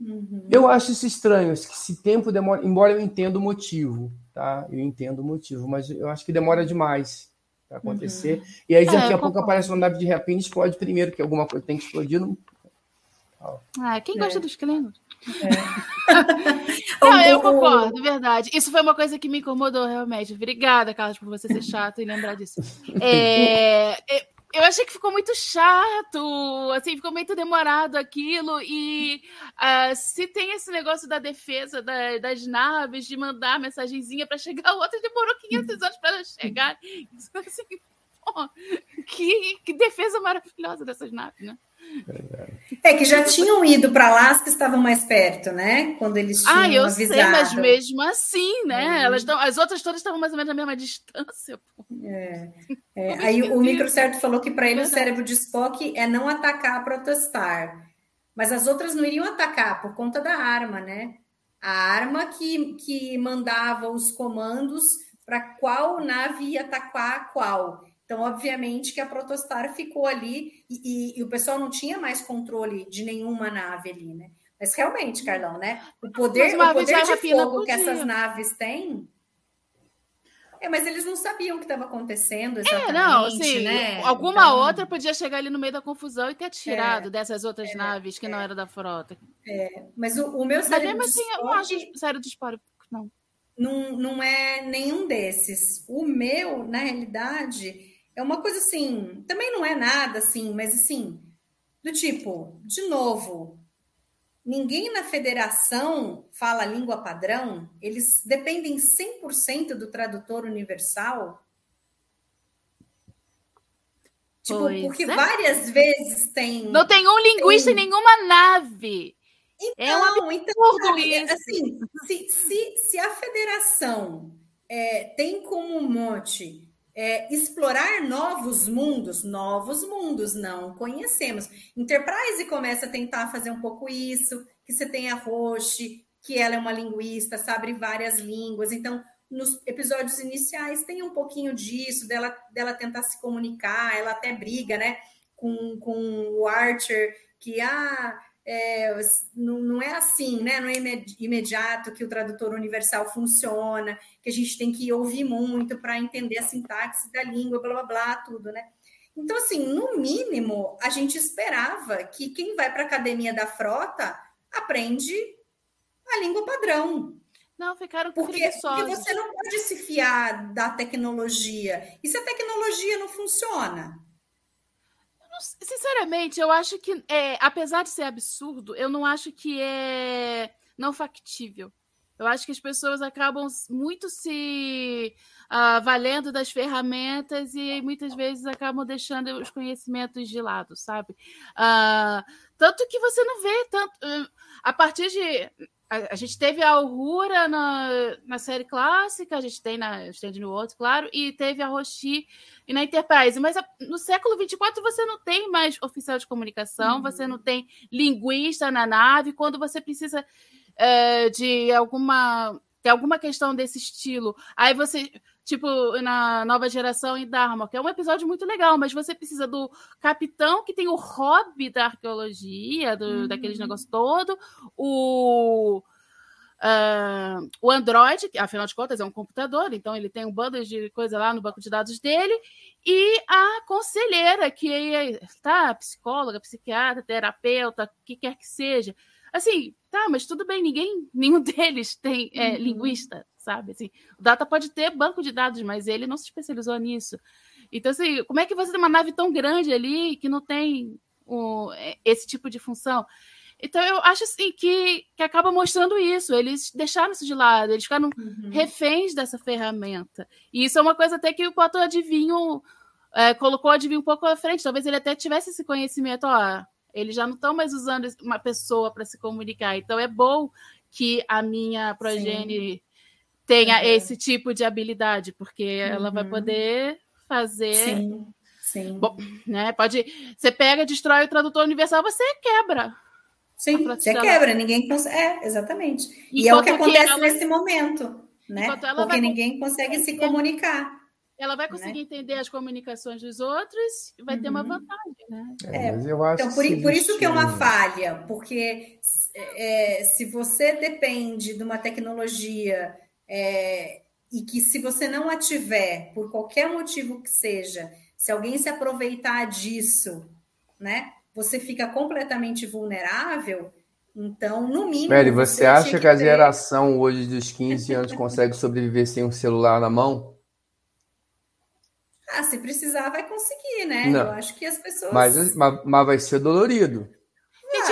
Uhum. Eu acho isso estranho, que esse tempo demora, embora eu entenda o motivo, tá? Eu entendo o motivo, mas eu acho que demora demais para acontecer. Uhum. E aí daqui é, a pouco aparece uma nave de rapina e explode primeiro, que alguma coisa tem que explodir. Não... Ah, quem gosta é. dos Klingons? É. não, eu concordo, verdade. Isso foi uma coisa que me incomodou realmente. Obrigada, Carlos, por você ser chato e lembrar disso. É, é eu achei que ficou muito chato, assim, ficou muito demorado aquilo. E uh, se tem esse negócio da defesa da, das naves, de mandar mensagenzinha para chegar, o outro demorou 500 anos para chegar. Assim, pô, que, que defesa maravilhosa dessas naves, né? É que já tinham ido para lá as que estavam mais perto, né? Quando eles tinham Ah, eu avisado. sei, mas mesmo assim, né? Uhum. Elas tão, as outras todas estavam mais ou menos na mesma distância. É. É. Aí o micro certo falou que para ele o cérebro de Spock é não atacar, protestar. Mas as outras não iriam atacar por conta da arma, né? A arma que, que mandava os comandos para qual nave ia atacar qual. Então, obviamente que a Protostar ficou ali e, e, e, o pessoal não tinha mais controle de nenhuma nave ali, né? Mas realmente, Carlão, né? O poder, o poder de fogo que essas naves têm. É, mas eles não sabiam o que estava acontecendo exatamente, é, não, assim, né? Alguma então... outra podia chegar ali no meio da confusão e ter tirado é, dessas outras é, naves que é, não era da frota. É, mas o, o meu mas mesmo assim, eu não acho sério de esporo, não. não. Não é nenhum desses. O meu, na realidade, é uma coisa assim, também não é nada assim, mas assim, do tipo, de novo, ninguém na federação fala língua padrão, eles dependem 100% do tradutor universal. Tipo, pois porque é. várias vezes tem. Não tem um linguista tem... em nenhuma nave. Então, é um então sabe, assim, se, se, se a federação é, tem como um monte é, explorar novos mundos, novos mundos não conhecemos. Enterprise começa a tentar fazer um pouco isso, que você tem a Roche, que ela é uma linguista, sabe várias línguas, então nos episódios iniciais tem um pouquinho disso, dela, dela tentar se comunicar, ela até briga, né, com, com o Archer, que, ah, é, não, não, é assim, né? Não é imediato que o tradutor universal funciona, que a gente tem que ouvir muito para entender a sintaxe da língua, blá blá blá, tudo, né? Então, assim, no mínimo, a gente esperava que quem vai para a academia da frota aprende a língua padrão. Não, ficaram porque, porque você não pode se fiar da tecnologia. E se a tecnologia não funciona? Sinceramente, eu acho que, é, apesar de ser absurdo, eu não acho que é não factível. Eu acho que as pessoas acabam muito se uh, valendo das ferramentas e muitas vezes acabam deixando os conhecimentos de lado, sabe? Uh, tanto que você não vê tanto. Uh, a partir de a, a, gente teve a Aurora na, na série clássica, a gente tem na Stand no outro, claro, e teve a Roshi e na Enterprise. Mas a, no século 24 você não tem mais oficial de comunicação, uhum. você não tem linguista na nave. Quando você precisa é, de alguma, de alguma questão desse estilo, aí você tipo na nova geração em Dharma, que é um episódio muito legal, mas você precisa do capitão que tem o hobby da arqueologia, do, uhum. daqueles negócios todo, o Uh, o Android, que afinal de contas é um computador, então ele tem um bando de coisa lá no banco de dados dele, e a conselheira, que é tá, psicóloga, psiquiatra, terapeuta, o que quer que seja. Assim, tá, mas tudo bem, ninguém, nenhum deles tem é, uhum. linguista, sabe? Assim, o Data pode ter banco de dados, mas ele não se especializou nisso. Então, assim, como é que você tem uma nave tão grande ali que não tem o, esse tipo de função. Então eu acho assim que, que acaba mostrando isso. Eles deixaram isso de lado, eles ficaram uhum. reféns dessa ferramenta. E isso é uma coisa até que o Potter adivinho é, colocou o adivinho um pouco à frente. Talvez ele até tivesse esse conhecimento, ó. Eles já não estão mais usando uma pessoa para se comunicar. Então é bom que a minha progenie Sim. Tenha uhum. esse tipo de habilidade, porque uhum. ela vai uhum. poder fazer. Sim. Sim. Bom, né? Pode. Você pega, destrói o tradutor universal, você quebra. Sim, você quebra, ninguém consegue. É, exatamente. E, e é o que acontece ela... nesse momento, né? Porque ninguém consegue se comunicar. Ela vai conseguir né? entender as comunicações dos outros e vai uhum. ter uma uhum. vantagem, né? É, mas eu acho então, por, por isso que é uma falha, porque é, se você depende de uma tecnologia é, e que se você não a tiver, por qualquer motivo que seja, se alguém se aproveitar disso, né? Você fica completamente vulnerável. Então, no mínimo. Mary, você, você acha que, que a geração hoje dos 15 anos consegue sobreviver sem um celular na mão? Ah, se precisar, vai conseguir, né? Não. Eu acho que as pessoas. Mas, mas, mas vai ser dolorido.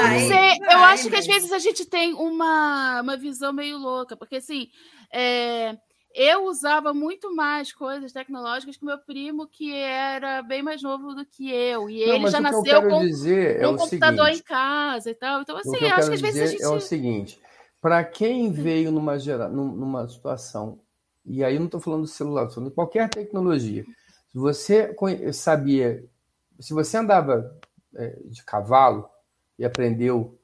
Vai, vai, eu acho que às vezes a gente tem uma, uma visão meio louca, porque assim, é, eu usava muito mais coisas tecnológicas que meu primo, que era bem mais novo do que eu. E Não, ele já nasceu com, é um computador seguinte, em casa e tal. Então, assim, eu acho que às vezes a gente. É o seguinte: para quem veio numa, gera, numa situação, e aí eu não estou falando do celular, estou falando de qualquer tecnologia se você sabia, se você andava é, de cavalo e aprendeu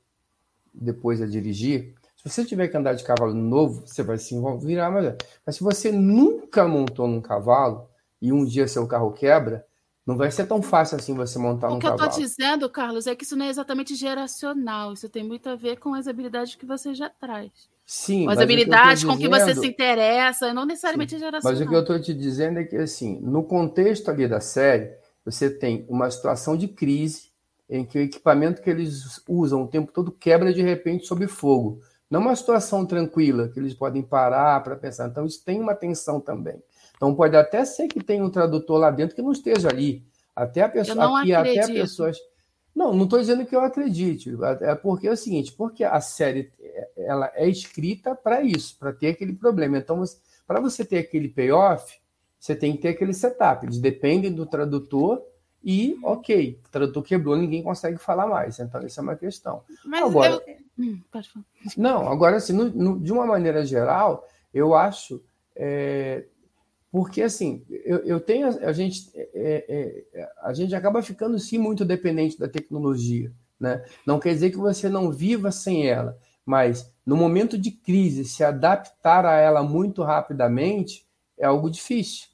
depois a dirigir, se você tiver que andar de cavalo novo, você vai se virar melhor. Mas se você nunca montou num cavalo e um dia seu carro quebra, não vai ser tão fácil assim você montar um cavalo. O que eu estou dizendo, Carlos, é que isso não é exatamente geracional. Isso tem muito a ver com as habilidades que você já traz. Sim, as habilidades com que você se interessa, não necessariamente sim, geração. Mas o que eu estou te dizendo é que, assim, no contexto ali da série, você tem uma situação de crise em que o equipamento que eles usam o tempo todo quebra de repente sob fogo. Não uma situação tranquila, que eles podem parar para pensar. Então, isso tem uma tensão também. Então, pode até ser que tenha um tradutor lá dentro que não esteja ali. Até a pessoa, aqui, até pessoas não, não estou dizendo que eu acredite. É porque é o seguinte, porque a série ela é escrita para isso, para ter aquele problema. Então, para você ter aquele payoff, você tem que ter aquele setup. Eles dependem do tradutor e, ok, o tradutor quebrou, ninguém consegue falar mais. Então, isso é uma questão. Mas agora, eu... Hum, não, agora, assim, no, no, de uma maneira geral, eu acho é, porque assim, eu, eu tenho a gente é, é, é, a gente acaba ficando sim muito dependente da tecnologia, né? Não quer dizer que você não viva sem ela, mas no momento de crise se adaptar a ela muito rapidamente é algo difícil.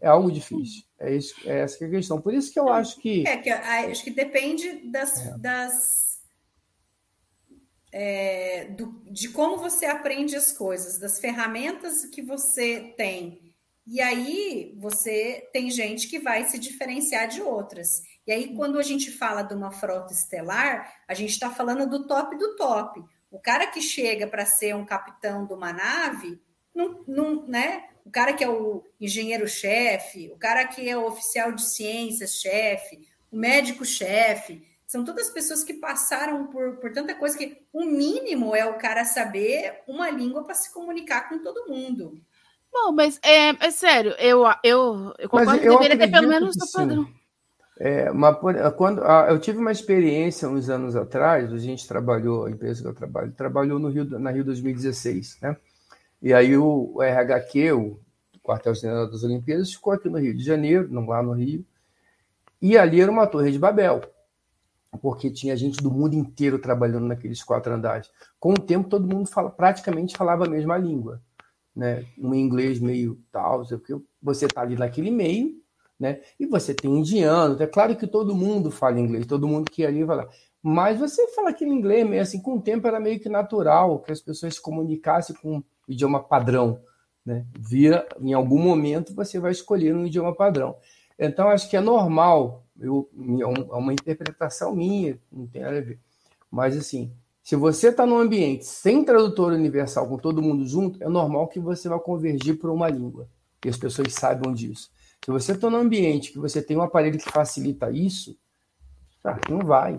É algo difícil. É, isso, é essa que é a questão. Por isso que eu acho que é que acho que depende das, é. das é, do, de como você aprende as coisas, das ferramentas que você tem e aí você tem gente que vai se diferenciar de outras. E aí, quando a gente fala de uma frota estelar, a gente está falando do top do top. O cara que chega para ser um capitão de uma nave, não, não, né? O cara que é o engenheiro-chefe, o cara que é o oficial de ciências-chefe, o médico-chefe, são todas pessoas que passaram por, por tanta coisa que o mínimo é o cara saber uma língua para se comunicar com todo mundo. Bom, mas é, é sério, eu, eu, eu concordo que deveria ter pelo menos o padrão. É, mas quando ah, eu tive uma experiência uns anos atrás, a gente trabalhou, a empresa que eu trabalho, trabalhou no Rio, na Rio 2016, né? E aí o, RHQ, o quartel-general das Olimpíadas, ficou aqui no Rio de Janeiro, não lá no Rio, e ali era uma torre de Babel, porque tinha gente do mundo inteiro trabalhando naqueles quatro andares. Com o tempo, todo mundo fala, praticamente falava a mesma língua né, um inglês meio tal, porque você está ali naquele meio, né, e você tem indiano, é claro que todo mundo fala inglês, todo mundo que ali fala, mas você fala aquele inglês meio assim, com o tempo era meio que natural que as pessoas se comunicassem com idioma padrão, né, via, em algum momento você vai escolher um idioma padrão. Então, acho que é normal, eu, é uma interpretação minha, não tem nada a ver, mas assim, se você está num ambiente sem tradutor universal, com todo mundo junto, é normal que você vai convergir para uma língua. E as pessoas saibam disso. Se você está num ambiente que você tem um aparelho que facilita isso, Ah, não vai.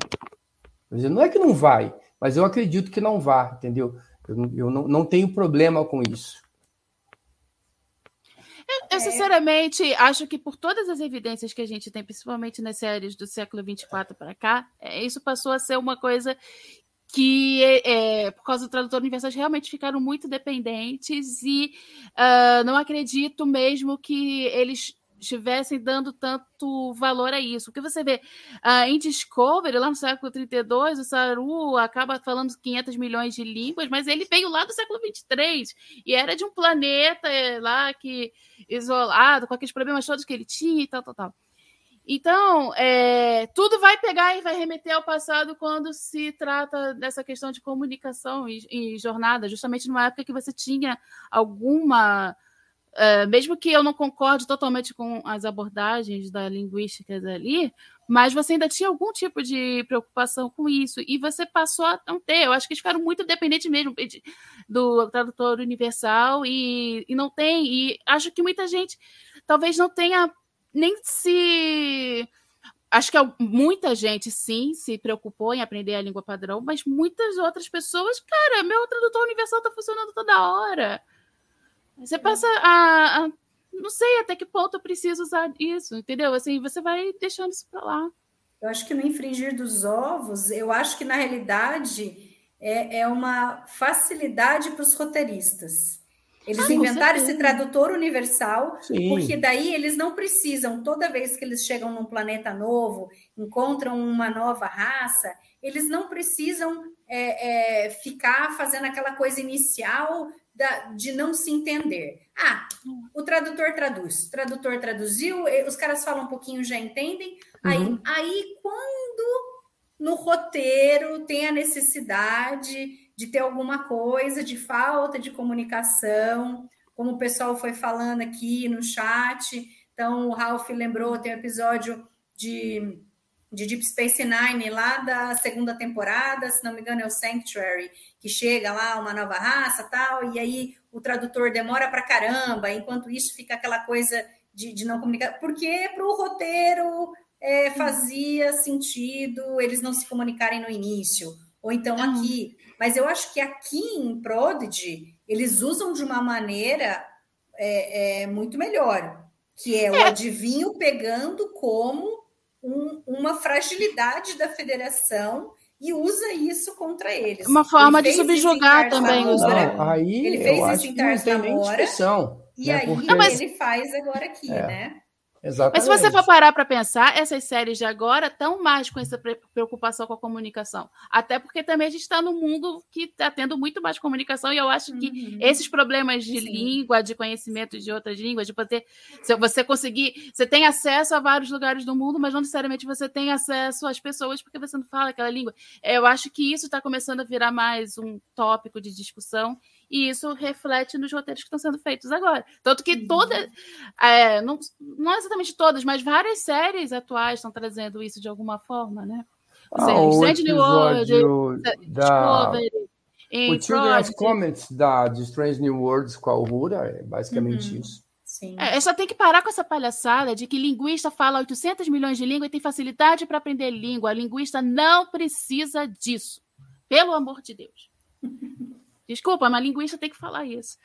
Não é que não vai, mas eu acredito que não vá, entendeu? Eu, eu não, não tenho problema com isso. Eu, eu, sinceramente, acho que por todas as evidências que a gente tem, principalmente nas séries do século 24 para cá, é, isso passou a ser uma coisa que, é, por causa do tradutor universal, realmente ficaram muito dependentes e uh, não acredito mesmo que eles estivessem dando tanto valor a isso. Porque você vê, uh, em Discovery, lá no século 32, o Saru acaba falando 500 milhões de línguas, mas ele veio lá do século 23 e era de um planeta eh, lá que isolado, com aqueles problemas todos que ele tinha e tal, tal, tal. Então, é, tudo vai pegar e vai remeter ao passado quando se trata dessa questão de comunicação e, e jornada, justamente numa época que você tinha alguma Uh, mesmo que eu não concorde totalmente com as abordagens da linguística dali, mas você ainda tinha algum tipo de preocupação com isso, e você passou a não ter. Eu acho que eles ficaram muito dependentes mesmo do tradutor universal, e, e não tem. E acho que muita gente talvez não tenha nem se. Acho que muita gente, sim, se preocupou em aprender a língua padrão, mas muitas outras pessoas, cara, meu tradutor universal está funcionando toda hora você passa a, a, Não sei até que ponto eu preciso usar isso, entendeu? Assim, você vai deixando isso para lá. Eu acho que no infringir dos ovos, eu acho que na realidade é, é uma facilidade para os roteiristas. Eles ah, inventaram esse tradutor universal, Sim. porque daí eles não precisam, toda vez que eles chegam num planeta novo, encontram uma nova raça, eles não precisam é, é, ficar fazendo aquela coisa inicial da, de não se entender. Ah, o tradutor traduz, o tradutor traduziu, os caras falam um pouquinho, já entendem. Aí, uhum. aí quando no roteiro tem a necessidade de ter alguma coisa de falta de comunicação, como o pessoal foi falando aqui no chat. Então, o Ralph lembrou, tem um episódio de de Deep Space Nine, lá da segunda temporada, se não me engano é o Sanctuary, que chega lá uma nova raça tal, e aí o tradutor demora para caramba, enquanto isso fica aquela coisa de, de não comunicar, porque para o roteiro é, fazia sentido eles não se comunicarem no início, ou então aqui. Mas eu acho que aqui em Prodigy, eles usam de uma maneira é, é muito melhor, que é o é. adivinho pegando como um, uma fragilidade da federação e usa isso contra eles. Uma forma de subjugar também os aí Ele fez isso em Tars Namora. E né? aí Porque... mas... ele faz agora aqui, é. né? Exatamente. Mas se você for parar para pensar, essas séries de agora estão mais com essa preocupação com a comunicação. Até porque também a gente está num mundo que está tendo muito mais comunicação, e eu acho que uhum. esses problemas de Sim. língua, de conhecimento de outras línguas, de poder. Se você conseguir. Você tem acesso a vários lugares do mundo, mas não necessariamente você tem acesso às pessoas porque você não fala aquela língua. Eu acho que isso está começando a virar mais um tópico de discussão e isso reflete nos roteiros que estão sendo feitos agora. Tanto que todas, é, não, não exatamente todas, mas várias séries atuais estão trazendo isso de alguma forma, né? Ou ah, Strange New World, da... o Children's Comments da, de Strange New Worlds com a Uhura é basicamente uhum. isso. Sim. É, só tem que parar com essa palhaçada de que linguista fala 800 milhões de línguas e tem facilidade para aprender língua. A linguista não precisa disso. Pelo amor de Deus. Desculpa, mas linguista tem que falar isso.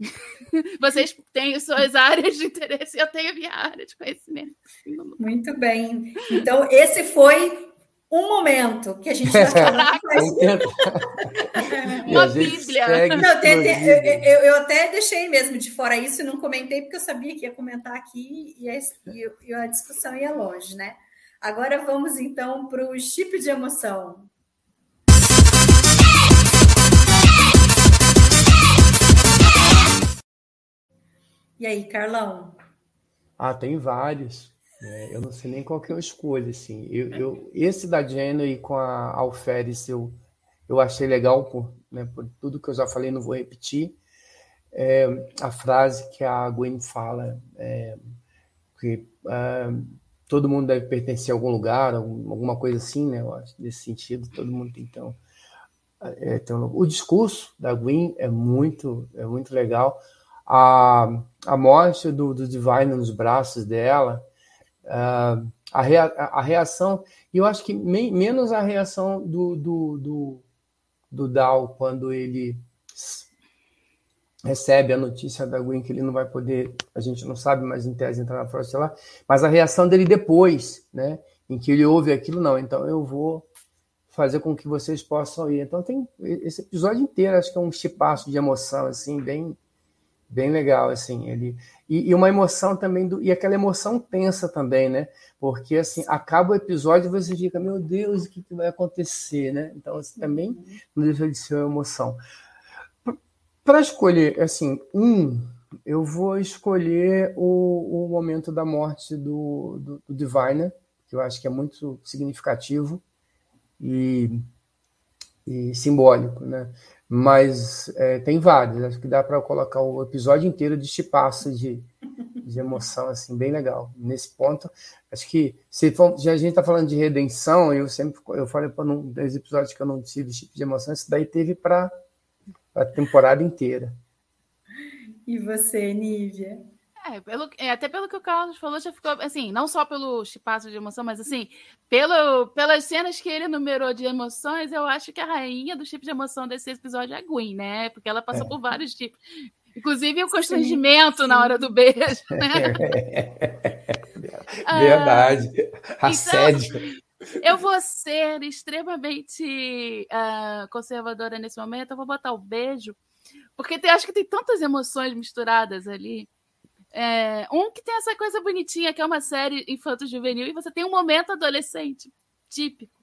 Vocês têm suas áreas de interesse, eu tenho a minha área de conhecimento. Muito bem. Então, esse foi um momento que a gente vai falar. Uma Bíblia. Não, tem, tem, eu, eu, até deixei mesmo de fora isso e não comentei, porque eu sabia que ia comentar aqui e a, e a discussão ia longe, né? Agora vamos então para o chip de emoção. E aí, Carlão? Ah, tem vários. É, eu não sei nem qual que eu escolho, assim. Eu, eu, esse da Jenny com a Alferes eu, eu achei legal por, né, por tudo que eu já falei, não vou repetir. É, a frase que a Gwen fala, é, que é, todo mundo deve pertencer a algum lugar, alguma coisa assim, né? Eu acho, nesse sentido, todo mundo tem então. É, então o discurso da Gwen é muito, é muito legal a, a morte do, do Divine nos braços dela, uh, a, rea, a reação, e eu acho que me, menos a reação do, do, do, do Dal quando ele recebe a notícia da Gwen que ele não vai poder, a gente não sabe, mas em tese entrar na Frota lá, mas a reação dele depois, né, em que ele ouve aquilo, não, então eu vou fazer com que vocês possam ir. Então tem esse episódio inteiro, acho que é um chipaço de emoção, assim, bem bem legal, assim, ele e, e, uma emoção também do, e aquela emoção tensa também, né? Porque assim acaba o episódio e você fica, meu Deus, o que, que vai acontecer, né? Então assim, também não deixa de ser uma emoção. Para escolher, assim, um, eu vou escolher o, o momento da morte do, do, do Diviner, que eu acho que é muito significativo e, e simbólico, né? Mas é, tem vários, acho que dá para colocar o episódio inteiro de chipaço de, de emoção, assim, bem legal. Nesse ponto, acho que se for, já a gente está falando de redenção, eu sempre eu falei para um dos episódios que eu não tive tipo de emoção, isso daí teve para a temporada inteira. E você, Nívia? É, pelo, é, até pelo que o Carlos falou, já ficou assim, não só pelo chipaço de emoção, mas assim, pelo, pelas cenas que ele numerou de emoções, eu acho que a rainha do tipo de emoção desse episódio é a Gwen, né? Porque ela passou é. por vários tipos. Inclusive o constrangimento sim, sim. na hora do beijo. Né? Verdade. Ah, Assédio. Então, eu vou ser extremamente uh, conservadora nesse momento. Eu vou botar o beijo, porque tem, acho que tem tantas emoções misturadas ali. É, um que tem essa coisa bonitinha, que é uma série infanto-juvenil, e você tem um momento adolescente típico.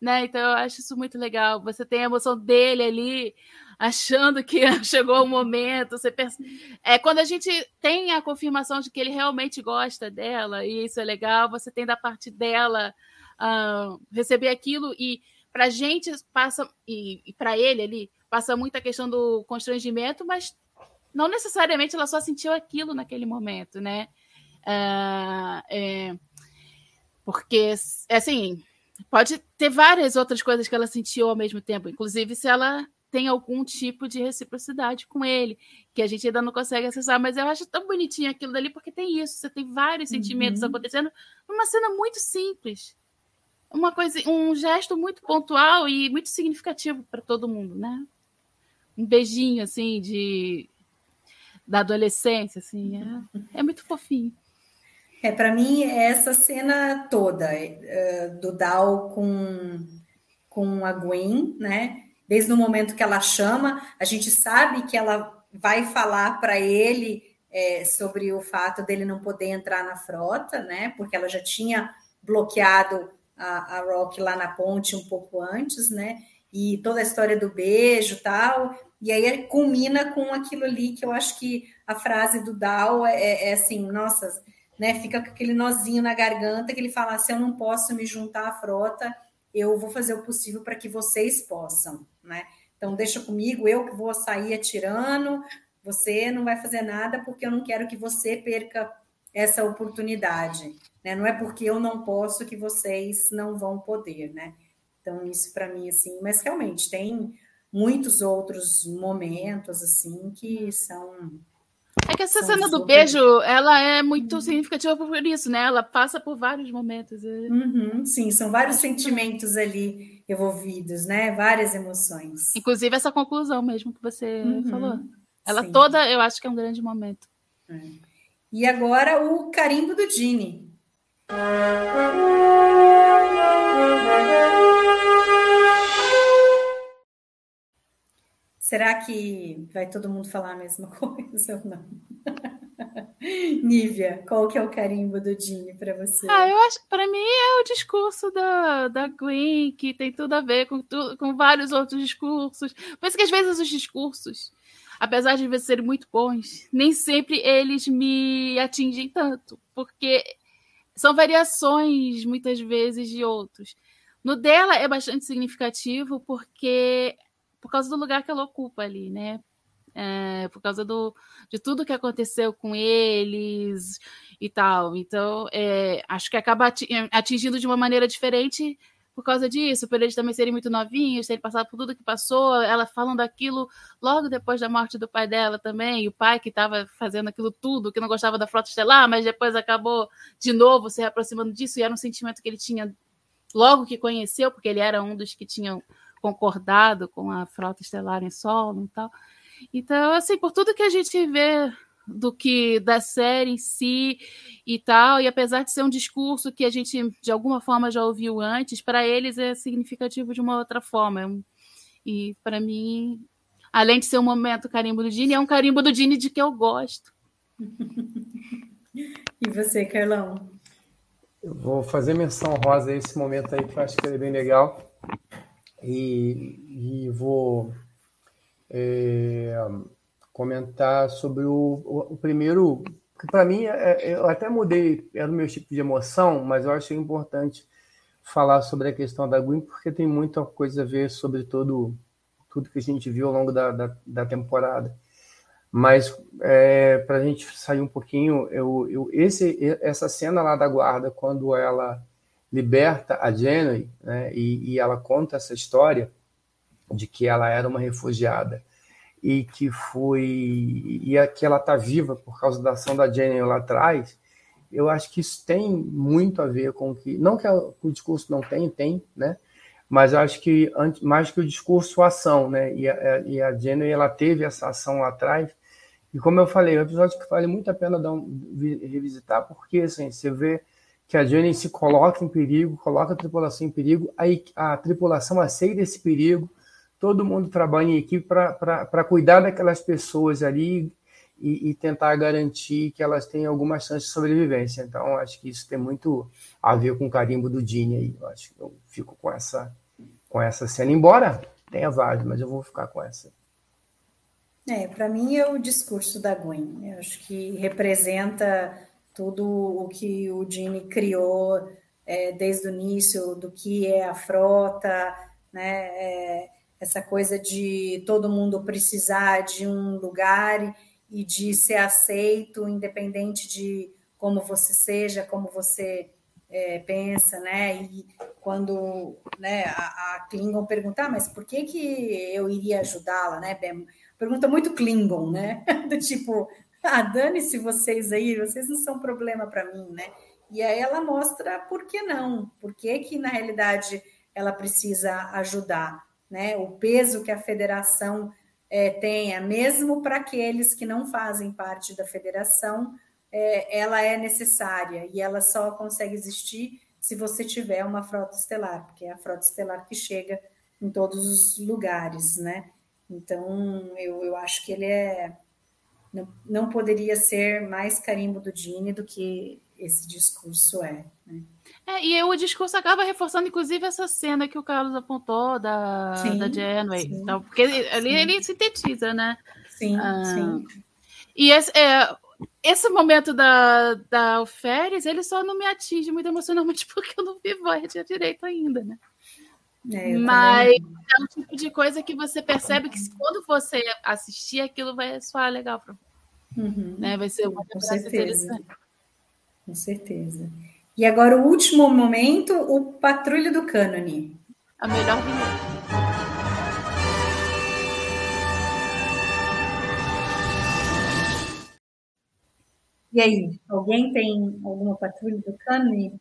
Né? Então eu acho isso muito legal. Você tem a emoção dele ali, achando que chegou o momento. Você pensa... é quando a gente tem a confirmação de que ele realmente gosta dela, e isso é legal, você tem da parte dela uh, receber aquilo e para a gente passa e, e para ele ali passa muito a questão do constrangimento, mas não necessariamente ela só sentiu aquilo naquele momento, né? Uh, é, porque assim pode ter várias outras coisas que ela sentiu ao mesmo tempo, inclusive se ela tem algum tipo de reciprocidade com ele, que a gente ainda não consegue acessar, mas eu acho tão bonitinho aquilo dali, porque tem isso, você tem vários sentimentos uhum. acontecendo numa cena muito simples uma coisa, um gesto muito pontual e muito significativo para todo mundo, né? Um beijinho assim de da adolescência, assim, é, é muito fofinho. É para mim é essa cena toda uh, do Dal com com a Gwen, né? Desde o momento que ela chama, a gente sabe que ela vai falar para ele é, sobre o fato dele não poder entrar na frota, né? Porque ela já tinha bloqueado a, a Rock lá na ponte um pouco antes, né? E toda a história do beijo tal. E aí culmina com aquilo ali que eu acho que a frase do Dal é, é, é assim, nossa, né? Fica com aquele nozinho na garganta que ele fala: se eu não posso me juntar à frota, eu vou fazer o possível para que vocês possam, né? Então deixa comigo, eu que vou sair atirando, você não vai fazer nada porque eu não quero que você perca essa oportunidade. Né? Não é porque eu não posso que vocês não vão poder, né? Então, isso para mim, assim, mas realmente tem muitos outros momentos, assim, que são. É que essa cena do beijo, ela é muito uhum. significativa por isso, né? Ela passa por vários momentos. É. Uhum, sim, são vários sentimentos ali envolvidos, né? Várias emoções. Inclusive essa conclusão mesmo que você uhum, falou. Ela sim. toda, eu acho que é um grande momento. É. E agora o carimbo do Dini. Será que vai todo mundo falar a mesma coisa ou não? Nívia, qual que é o carimbo do Dini para você? Ah, eu acho, para mim é o discurso da, da Gwen, que tem tudo a ver com, tu, com vários outros discursos. Por isso que às vezes os discursos, apesar de serem muito bons, nem sempre eles me atingem tanto, porque são variações, muitas vezes, de outros. No dela é bastante significativo porque por causa do lugar que ela ocupa ali, né? É, por causa do, de tudo que aconteceu com eles e tal. Então, é, acho que acaba atingindo de uma maneira diferente por causa disso, por eles também serem muito novinhos, terem passado por tudo que passou, ela falando daquilo logo depois da morte do pai dela também, o pai que estava fazendo aquilo tudo, que não gostava da frota estelar, mas depois acabou de novo se aproximando disso, e era um sentimento que ele tinha logo que conheceu, porque ele era um dos que tinham concordado com a frota estelar em solo e tal. Então, assim, por tudo que a gente vê do que da série em si e tal, e apesar de ser um discurso que a gente de alguma forma já ouviu antes, para eles é significativo de uma outra forma. E para mim, além de ser um momento carimbo do Dini, é um carimbo do Dini de que eu gosto. e você, Carlão? Eu vou fazer menção rosa a esse momento aí que eu acho que é bem legal. E, e vou é, comentar sobre o, o, o primeiro, que para mim é, é, eu até mudei, era o meu tipo de emoção, mas eu achei importante falar sobre a questão da Gwen, porque tem muita coisa a ver sobre todo, tudo que a gente viu ao longo da, da, da temporada. Mas é, para a gente sair um pouquinho, eu, eu, esse, essa cena lá da guarda, quando ela liberta a Jenny né, e, e ela conta essa história de que ela era uma refugiada e que foi e que ela está viva por causa da ação da Jenny lá atrás, eu acho que isso tem muito a ver com que não que o discurso não tem, tem, né? Mas acho que mais que o discurso, a ação, né? E a, e a Jenny ela teve essa ação lá atrás. E como eu falei, é um episódio que vale muito a pena dar um, revisitar, porque assim, você vê que a Jenny se coloca em perigo, coloca a tripulação em perigo, aí a tripulação aceita esse perigo, todo mundo trabalha em equipe para cuidar daquelas pessoas ali e, e, tentar garantir que elas tenham alguma chance de sobrevivência. Então, acho que isso tem muito a ver com o carimbo do Dini aí. Eu acho que eu fico com essa, com essa cena, embora tenha vários, mas eu vou ficar com essa. É, para mim é o discurso da Gwen. Eu acho que representa tudo o que o Dini criou é, desde o início, do que é a frota, né? É, essa coisa de todo mundo precisar de um lugar e de ser aceito, independente de como você seja, como você é, pensa, né? E quando né, a, a Klingon perguntar, ah, mas por que, que eu iria ajudá-la, né? Pergunta muito Klingon, né? Do tipo, ah, dane-se vocês aí, vocês não são problema para mim, né? E aí ela mostra por que não, por que, que na realidade ela precisa ajudar né? O peso que a federação é, tenha, mesmo para aqueles que não fazem parte da federação, é, ela é necessária e ela só consegue existir se você tiver uma frota estelar, porque é a frota estelar que chega em todos os lugares, né? Então, eu, eu acho que ele é. Não, não poderia ser mais carimbo do Dini do que esse discurso é. Né? É, e o discurso acaba reforçando, inclusive, essa cena que o Carlos apontou da, sim, da Janeway. Então, porque ali sim. ele sintetiza, né? Sim, ah, sim. E esse, é, esse momento da, da Alferes, ele só não me atinge muito emocionalmente porque eu não vi Voyager direito ainda, né? É, Mas também. é um tipo de coisa que você percebe que quando você assistir, aquilo vai soar legal para uhum. né? Vai ser uma Com certeza. interessante. Com certeza. E agora o último momento, o Patrulha do Cânone. A melhor vinheta. E aí, alguém tem alguma patrulha do cânone?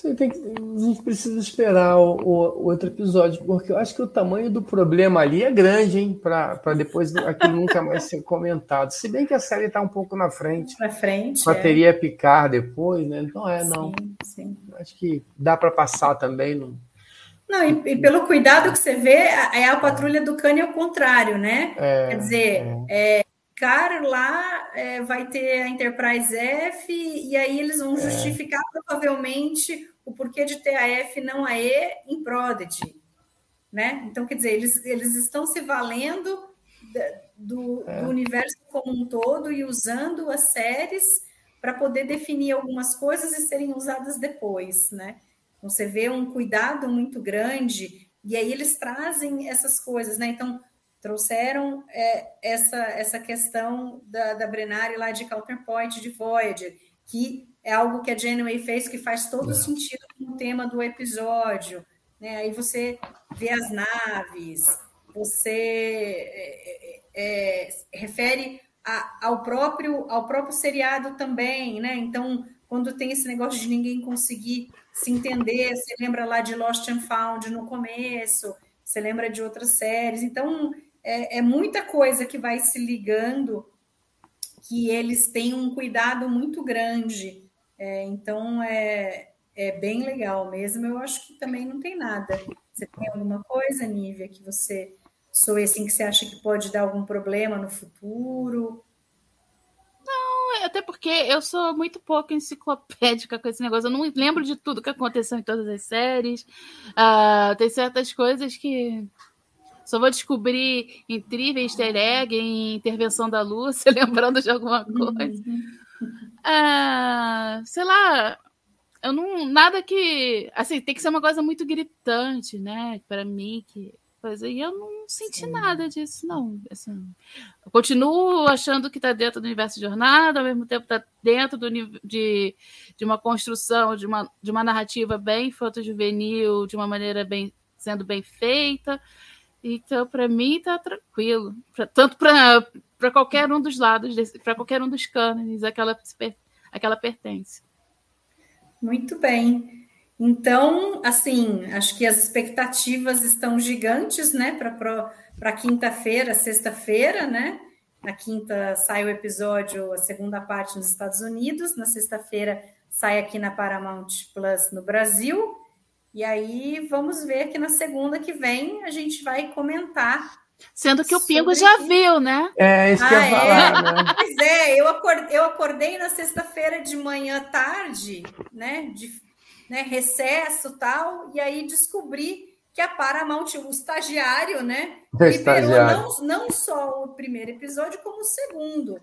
Sim, tem que, a gente precisa esperar o, o, outro episódio, porque eu acho que o tamanho do problema ali é grande, hein? Para depois aquilo nunca mais ser comentado. Se bem que a série está um pouco na frente. Na frente. Bateria é. picar depois, né? Não é, não. Sim, sim. Acho que dá para passar também. Não, não e, e, pelo cuidado que você vê, é a patrulha do Cane ao contrário, né? É, Quer dizer, é. Cara lá é, vai ter a Enterprise F, e aí eles vão é. justificar provavelmente o porquê de ter a F não a E em Prodigy. Né? Então, quer dizer, eles, eles estão se valendo do, é. do universo como um todo e usando as séries para poder definir algumas coisas e serem usadas depois, né? Então, você vê um cuidado muito grande, e aí eles trazem essas coisas, né? Então, trouxeram é, essa, essa questão da, da Brenari lá de Counterpoint de Voyager, que é algo que a Janeway fez que faz todo sentido com o tema do episódio. Né? Aí você vê as naves, você é, é, é refere a, ao, próprio, ao próprio seriado também, né? Então, quando tem esse negócio de ninguém conseguir se entender, você lembra lá de Lost and Found no começo, você lembra de outras séries. Então, é, é muita coisa que vai se ligando que eles têm um cuidado muito grande. É, então, é, é bem legal mesmo. Eu acho que também não tem nada. Você tem alguma coisa, Nívia, que você soe assim que você acha que pode dar algum problema no futuro? Não, até porque eu sou muito pouco enciclopédica com esse negócio. Eu não lembro de tudo que aconteceu em todas as séries. Uh, tem certas coisas que só vou descobrir incrível easter egg em Intervenção da Lúcia, lembrando de alguma coisa. Ah, sei lá, eu não. Nada que. Assim, tem que ser uma coisa muito gritante, né? Para mim, que. Coisa, e eu não senti Sim. nada disso, não. Assim, eu continuo achando que está dentro do universo de jornada, ao mesmo tempo está dentro do, de, de uma construção, de uma, de uma narrativa bem fotojuvenil, de uma maneira bem sendo bem feita. Então, para mim, tá tranquilo. Pra, tanto para qualquer um dos lados, para qualquer um dos cânones, aquela, aquela pertence. Muito bem. Então, assim, acho que as expectativas estão gigantes, né, para quinta-feira, sexta-feira, né? Na quinta sai o episódio, a segunda parte nos Estados Unidos, na sexta-feira sai aqui na Paramount Plus no Brasil. E aí vamos ver que na segunda que vem a gente vai comentar. Sendo que o Pingo já viu, né? É, isso que eu ia ah, falar, é? né? Pois é, eu acordei, eu acordei na sexta-feira de manhã tarde, né? De né, recesso tal, e aí descobri que a Paramount, o estagiário, né? O estagiário. Não, não só o primeiro episódio, como o segundo.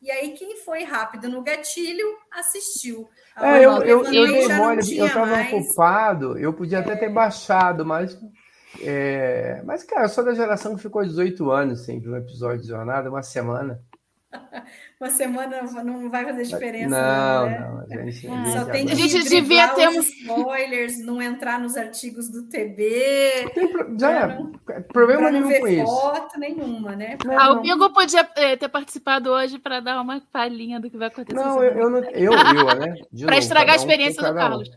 E aí, quem foi rápido no gatilho assistiu. É, eu, eu, eu dei mole, eu estava mais... ocupado, eu podia até ter baixado, mas. É... Mas, cara, eu sou da geração que ficou 18 anos sem ver um episódio de jornada, uma semana. uma semana não vai fazer diferença. Não, não, né? não a gente, ah, Só tem que a gente devia ter uns spoilers, não entrar nos artigos do TB. já é, não, problema nenhum com isso. foto nenhuma, né? Não, ah, o Pingo podia é, ter participado hoje para dar uma palhinha do que vai acontecer. Não, eu, eu, não, eu, eu, né? Para estragar a experiência do Carlos.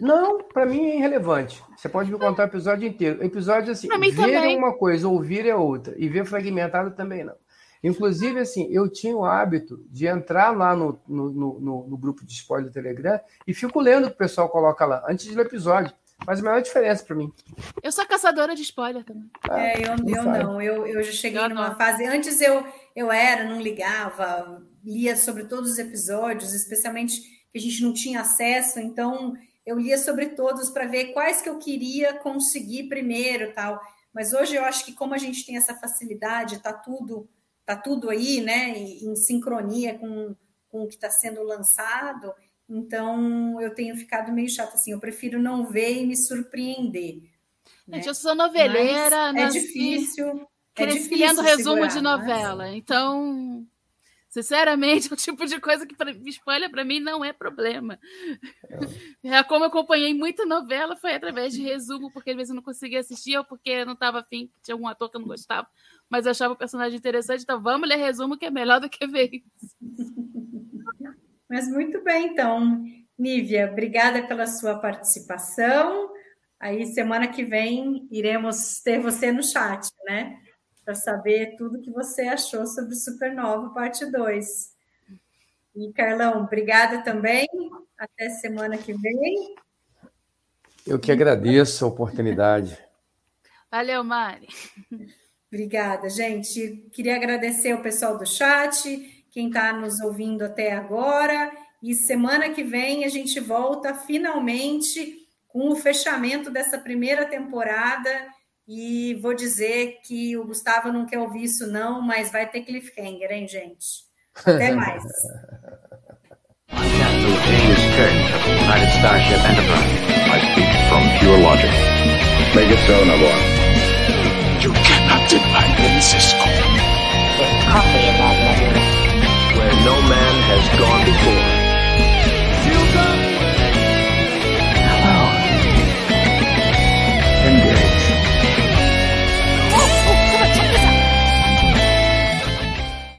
Não, para mim é irrelevante. Você pode me contar o episódio inteiro. Episódio assim, ver é uma coisa, ouvir é outra. E ver fragmentado também não. Inclusive, assim, eu tinha o hábito de entrar lá no, no, no, no grupo de spoiler do Telegram e fico lendo o que o pessoal coloca lá, antes do episódio. Faz a maior diferença para mim. Eu sou caçadora de spoiler também. É, eu, eu não. Eu, eu já cheguei eu numa não. fase. Antes eu, eu era, não ligava, lia sobre todos os episódios, especialmente que a gente não tinha acesso, então eu lia sobre todos para ver quais que eu queria conseguir primeiro tal. Mas hoje eu acho que como a gente tem essa facilidade, tá tudo tá tudo aí, né, em sincronia com, com o que está sendo lançado. Então, eu tenho ficado meio chata assim. Eu prefiro não ver e me surpreender. Né? Gente, eu sou noveleira, Mas é difícil. É difícil lendo resumo de novela. Mas... Então, sinceramente, o tipo de coisa que me espalha para mim não é problema. É. é. Como eu acompanhei muita novela, foi através de resumo, porque às vezes eu não conseguia assistir ou porque não estava afim, tinha algum ator que eu não gostava mas eu achava o personagem interessante, então vamos ler resumo que é melhor do que ver isso. Mas muito bem, então, Nívia, obrigada pela sua participação. Aí semana que vem iremos ter você no chat, né? Para saber tudo que você achou sobre Supernova parte 2. E Carlão, obrigada também. Até semana que vem. Eu que agradeço a oportunidade. Valeu, Mari. Obrigada, gente. Queria agradecer o pessoal do chat, quem está nos ouvindo até agora. E semana que vem a gente volta finalmente com o fechamento dessa primeira temporada. E vou dizer que o Gustavo não quer ouvir isso, não, mas vai ter cliffhanger, hein, gente? Até mais. United Starship Enterprise. I speak from pure logic. Make it so, Navarro. directed by Francisco. Coffee in that letter. Where no man has gone before.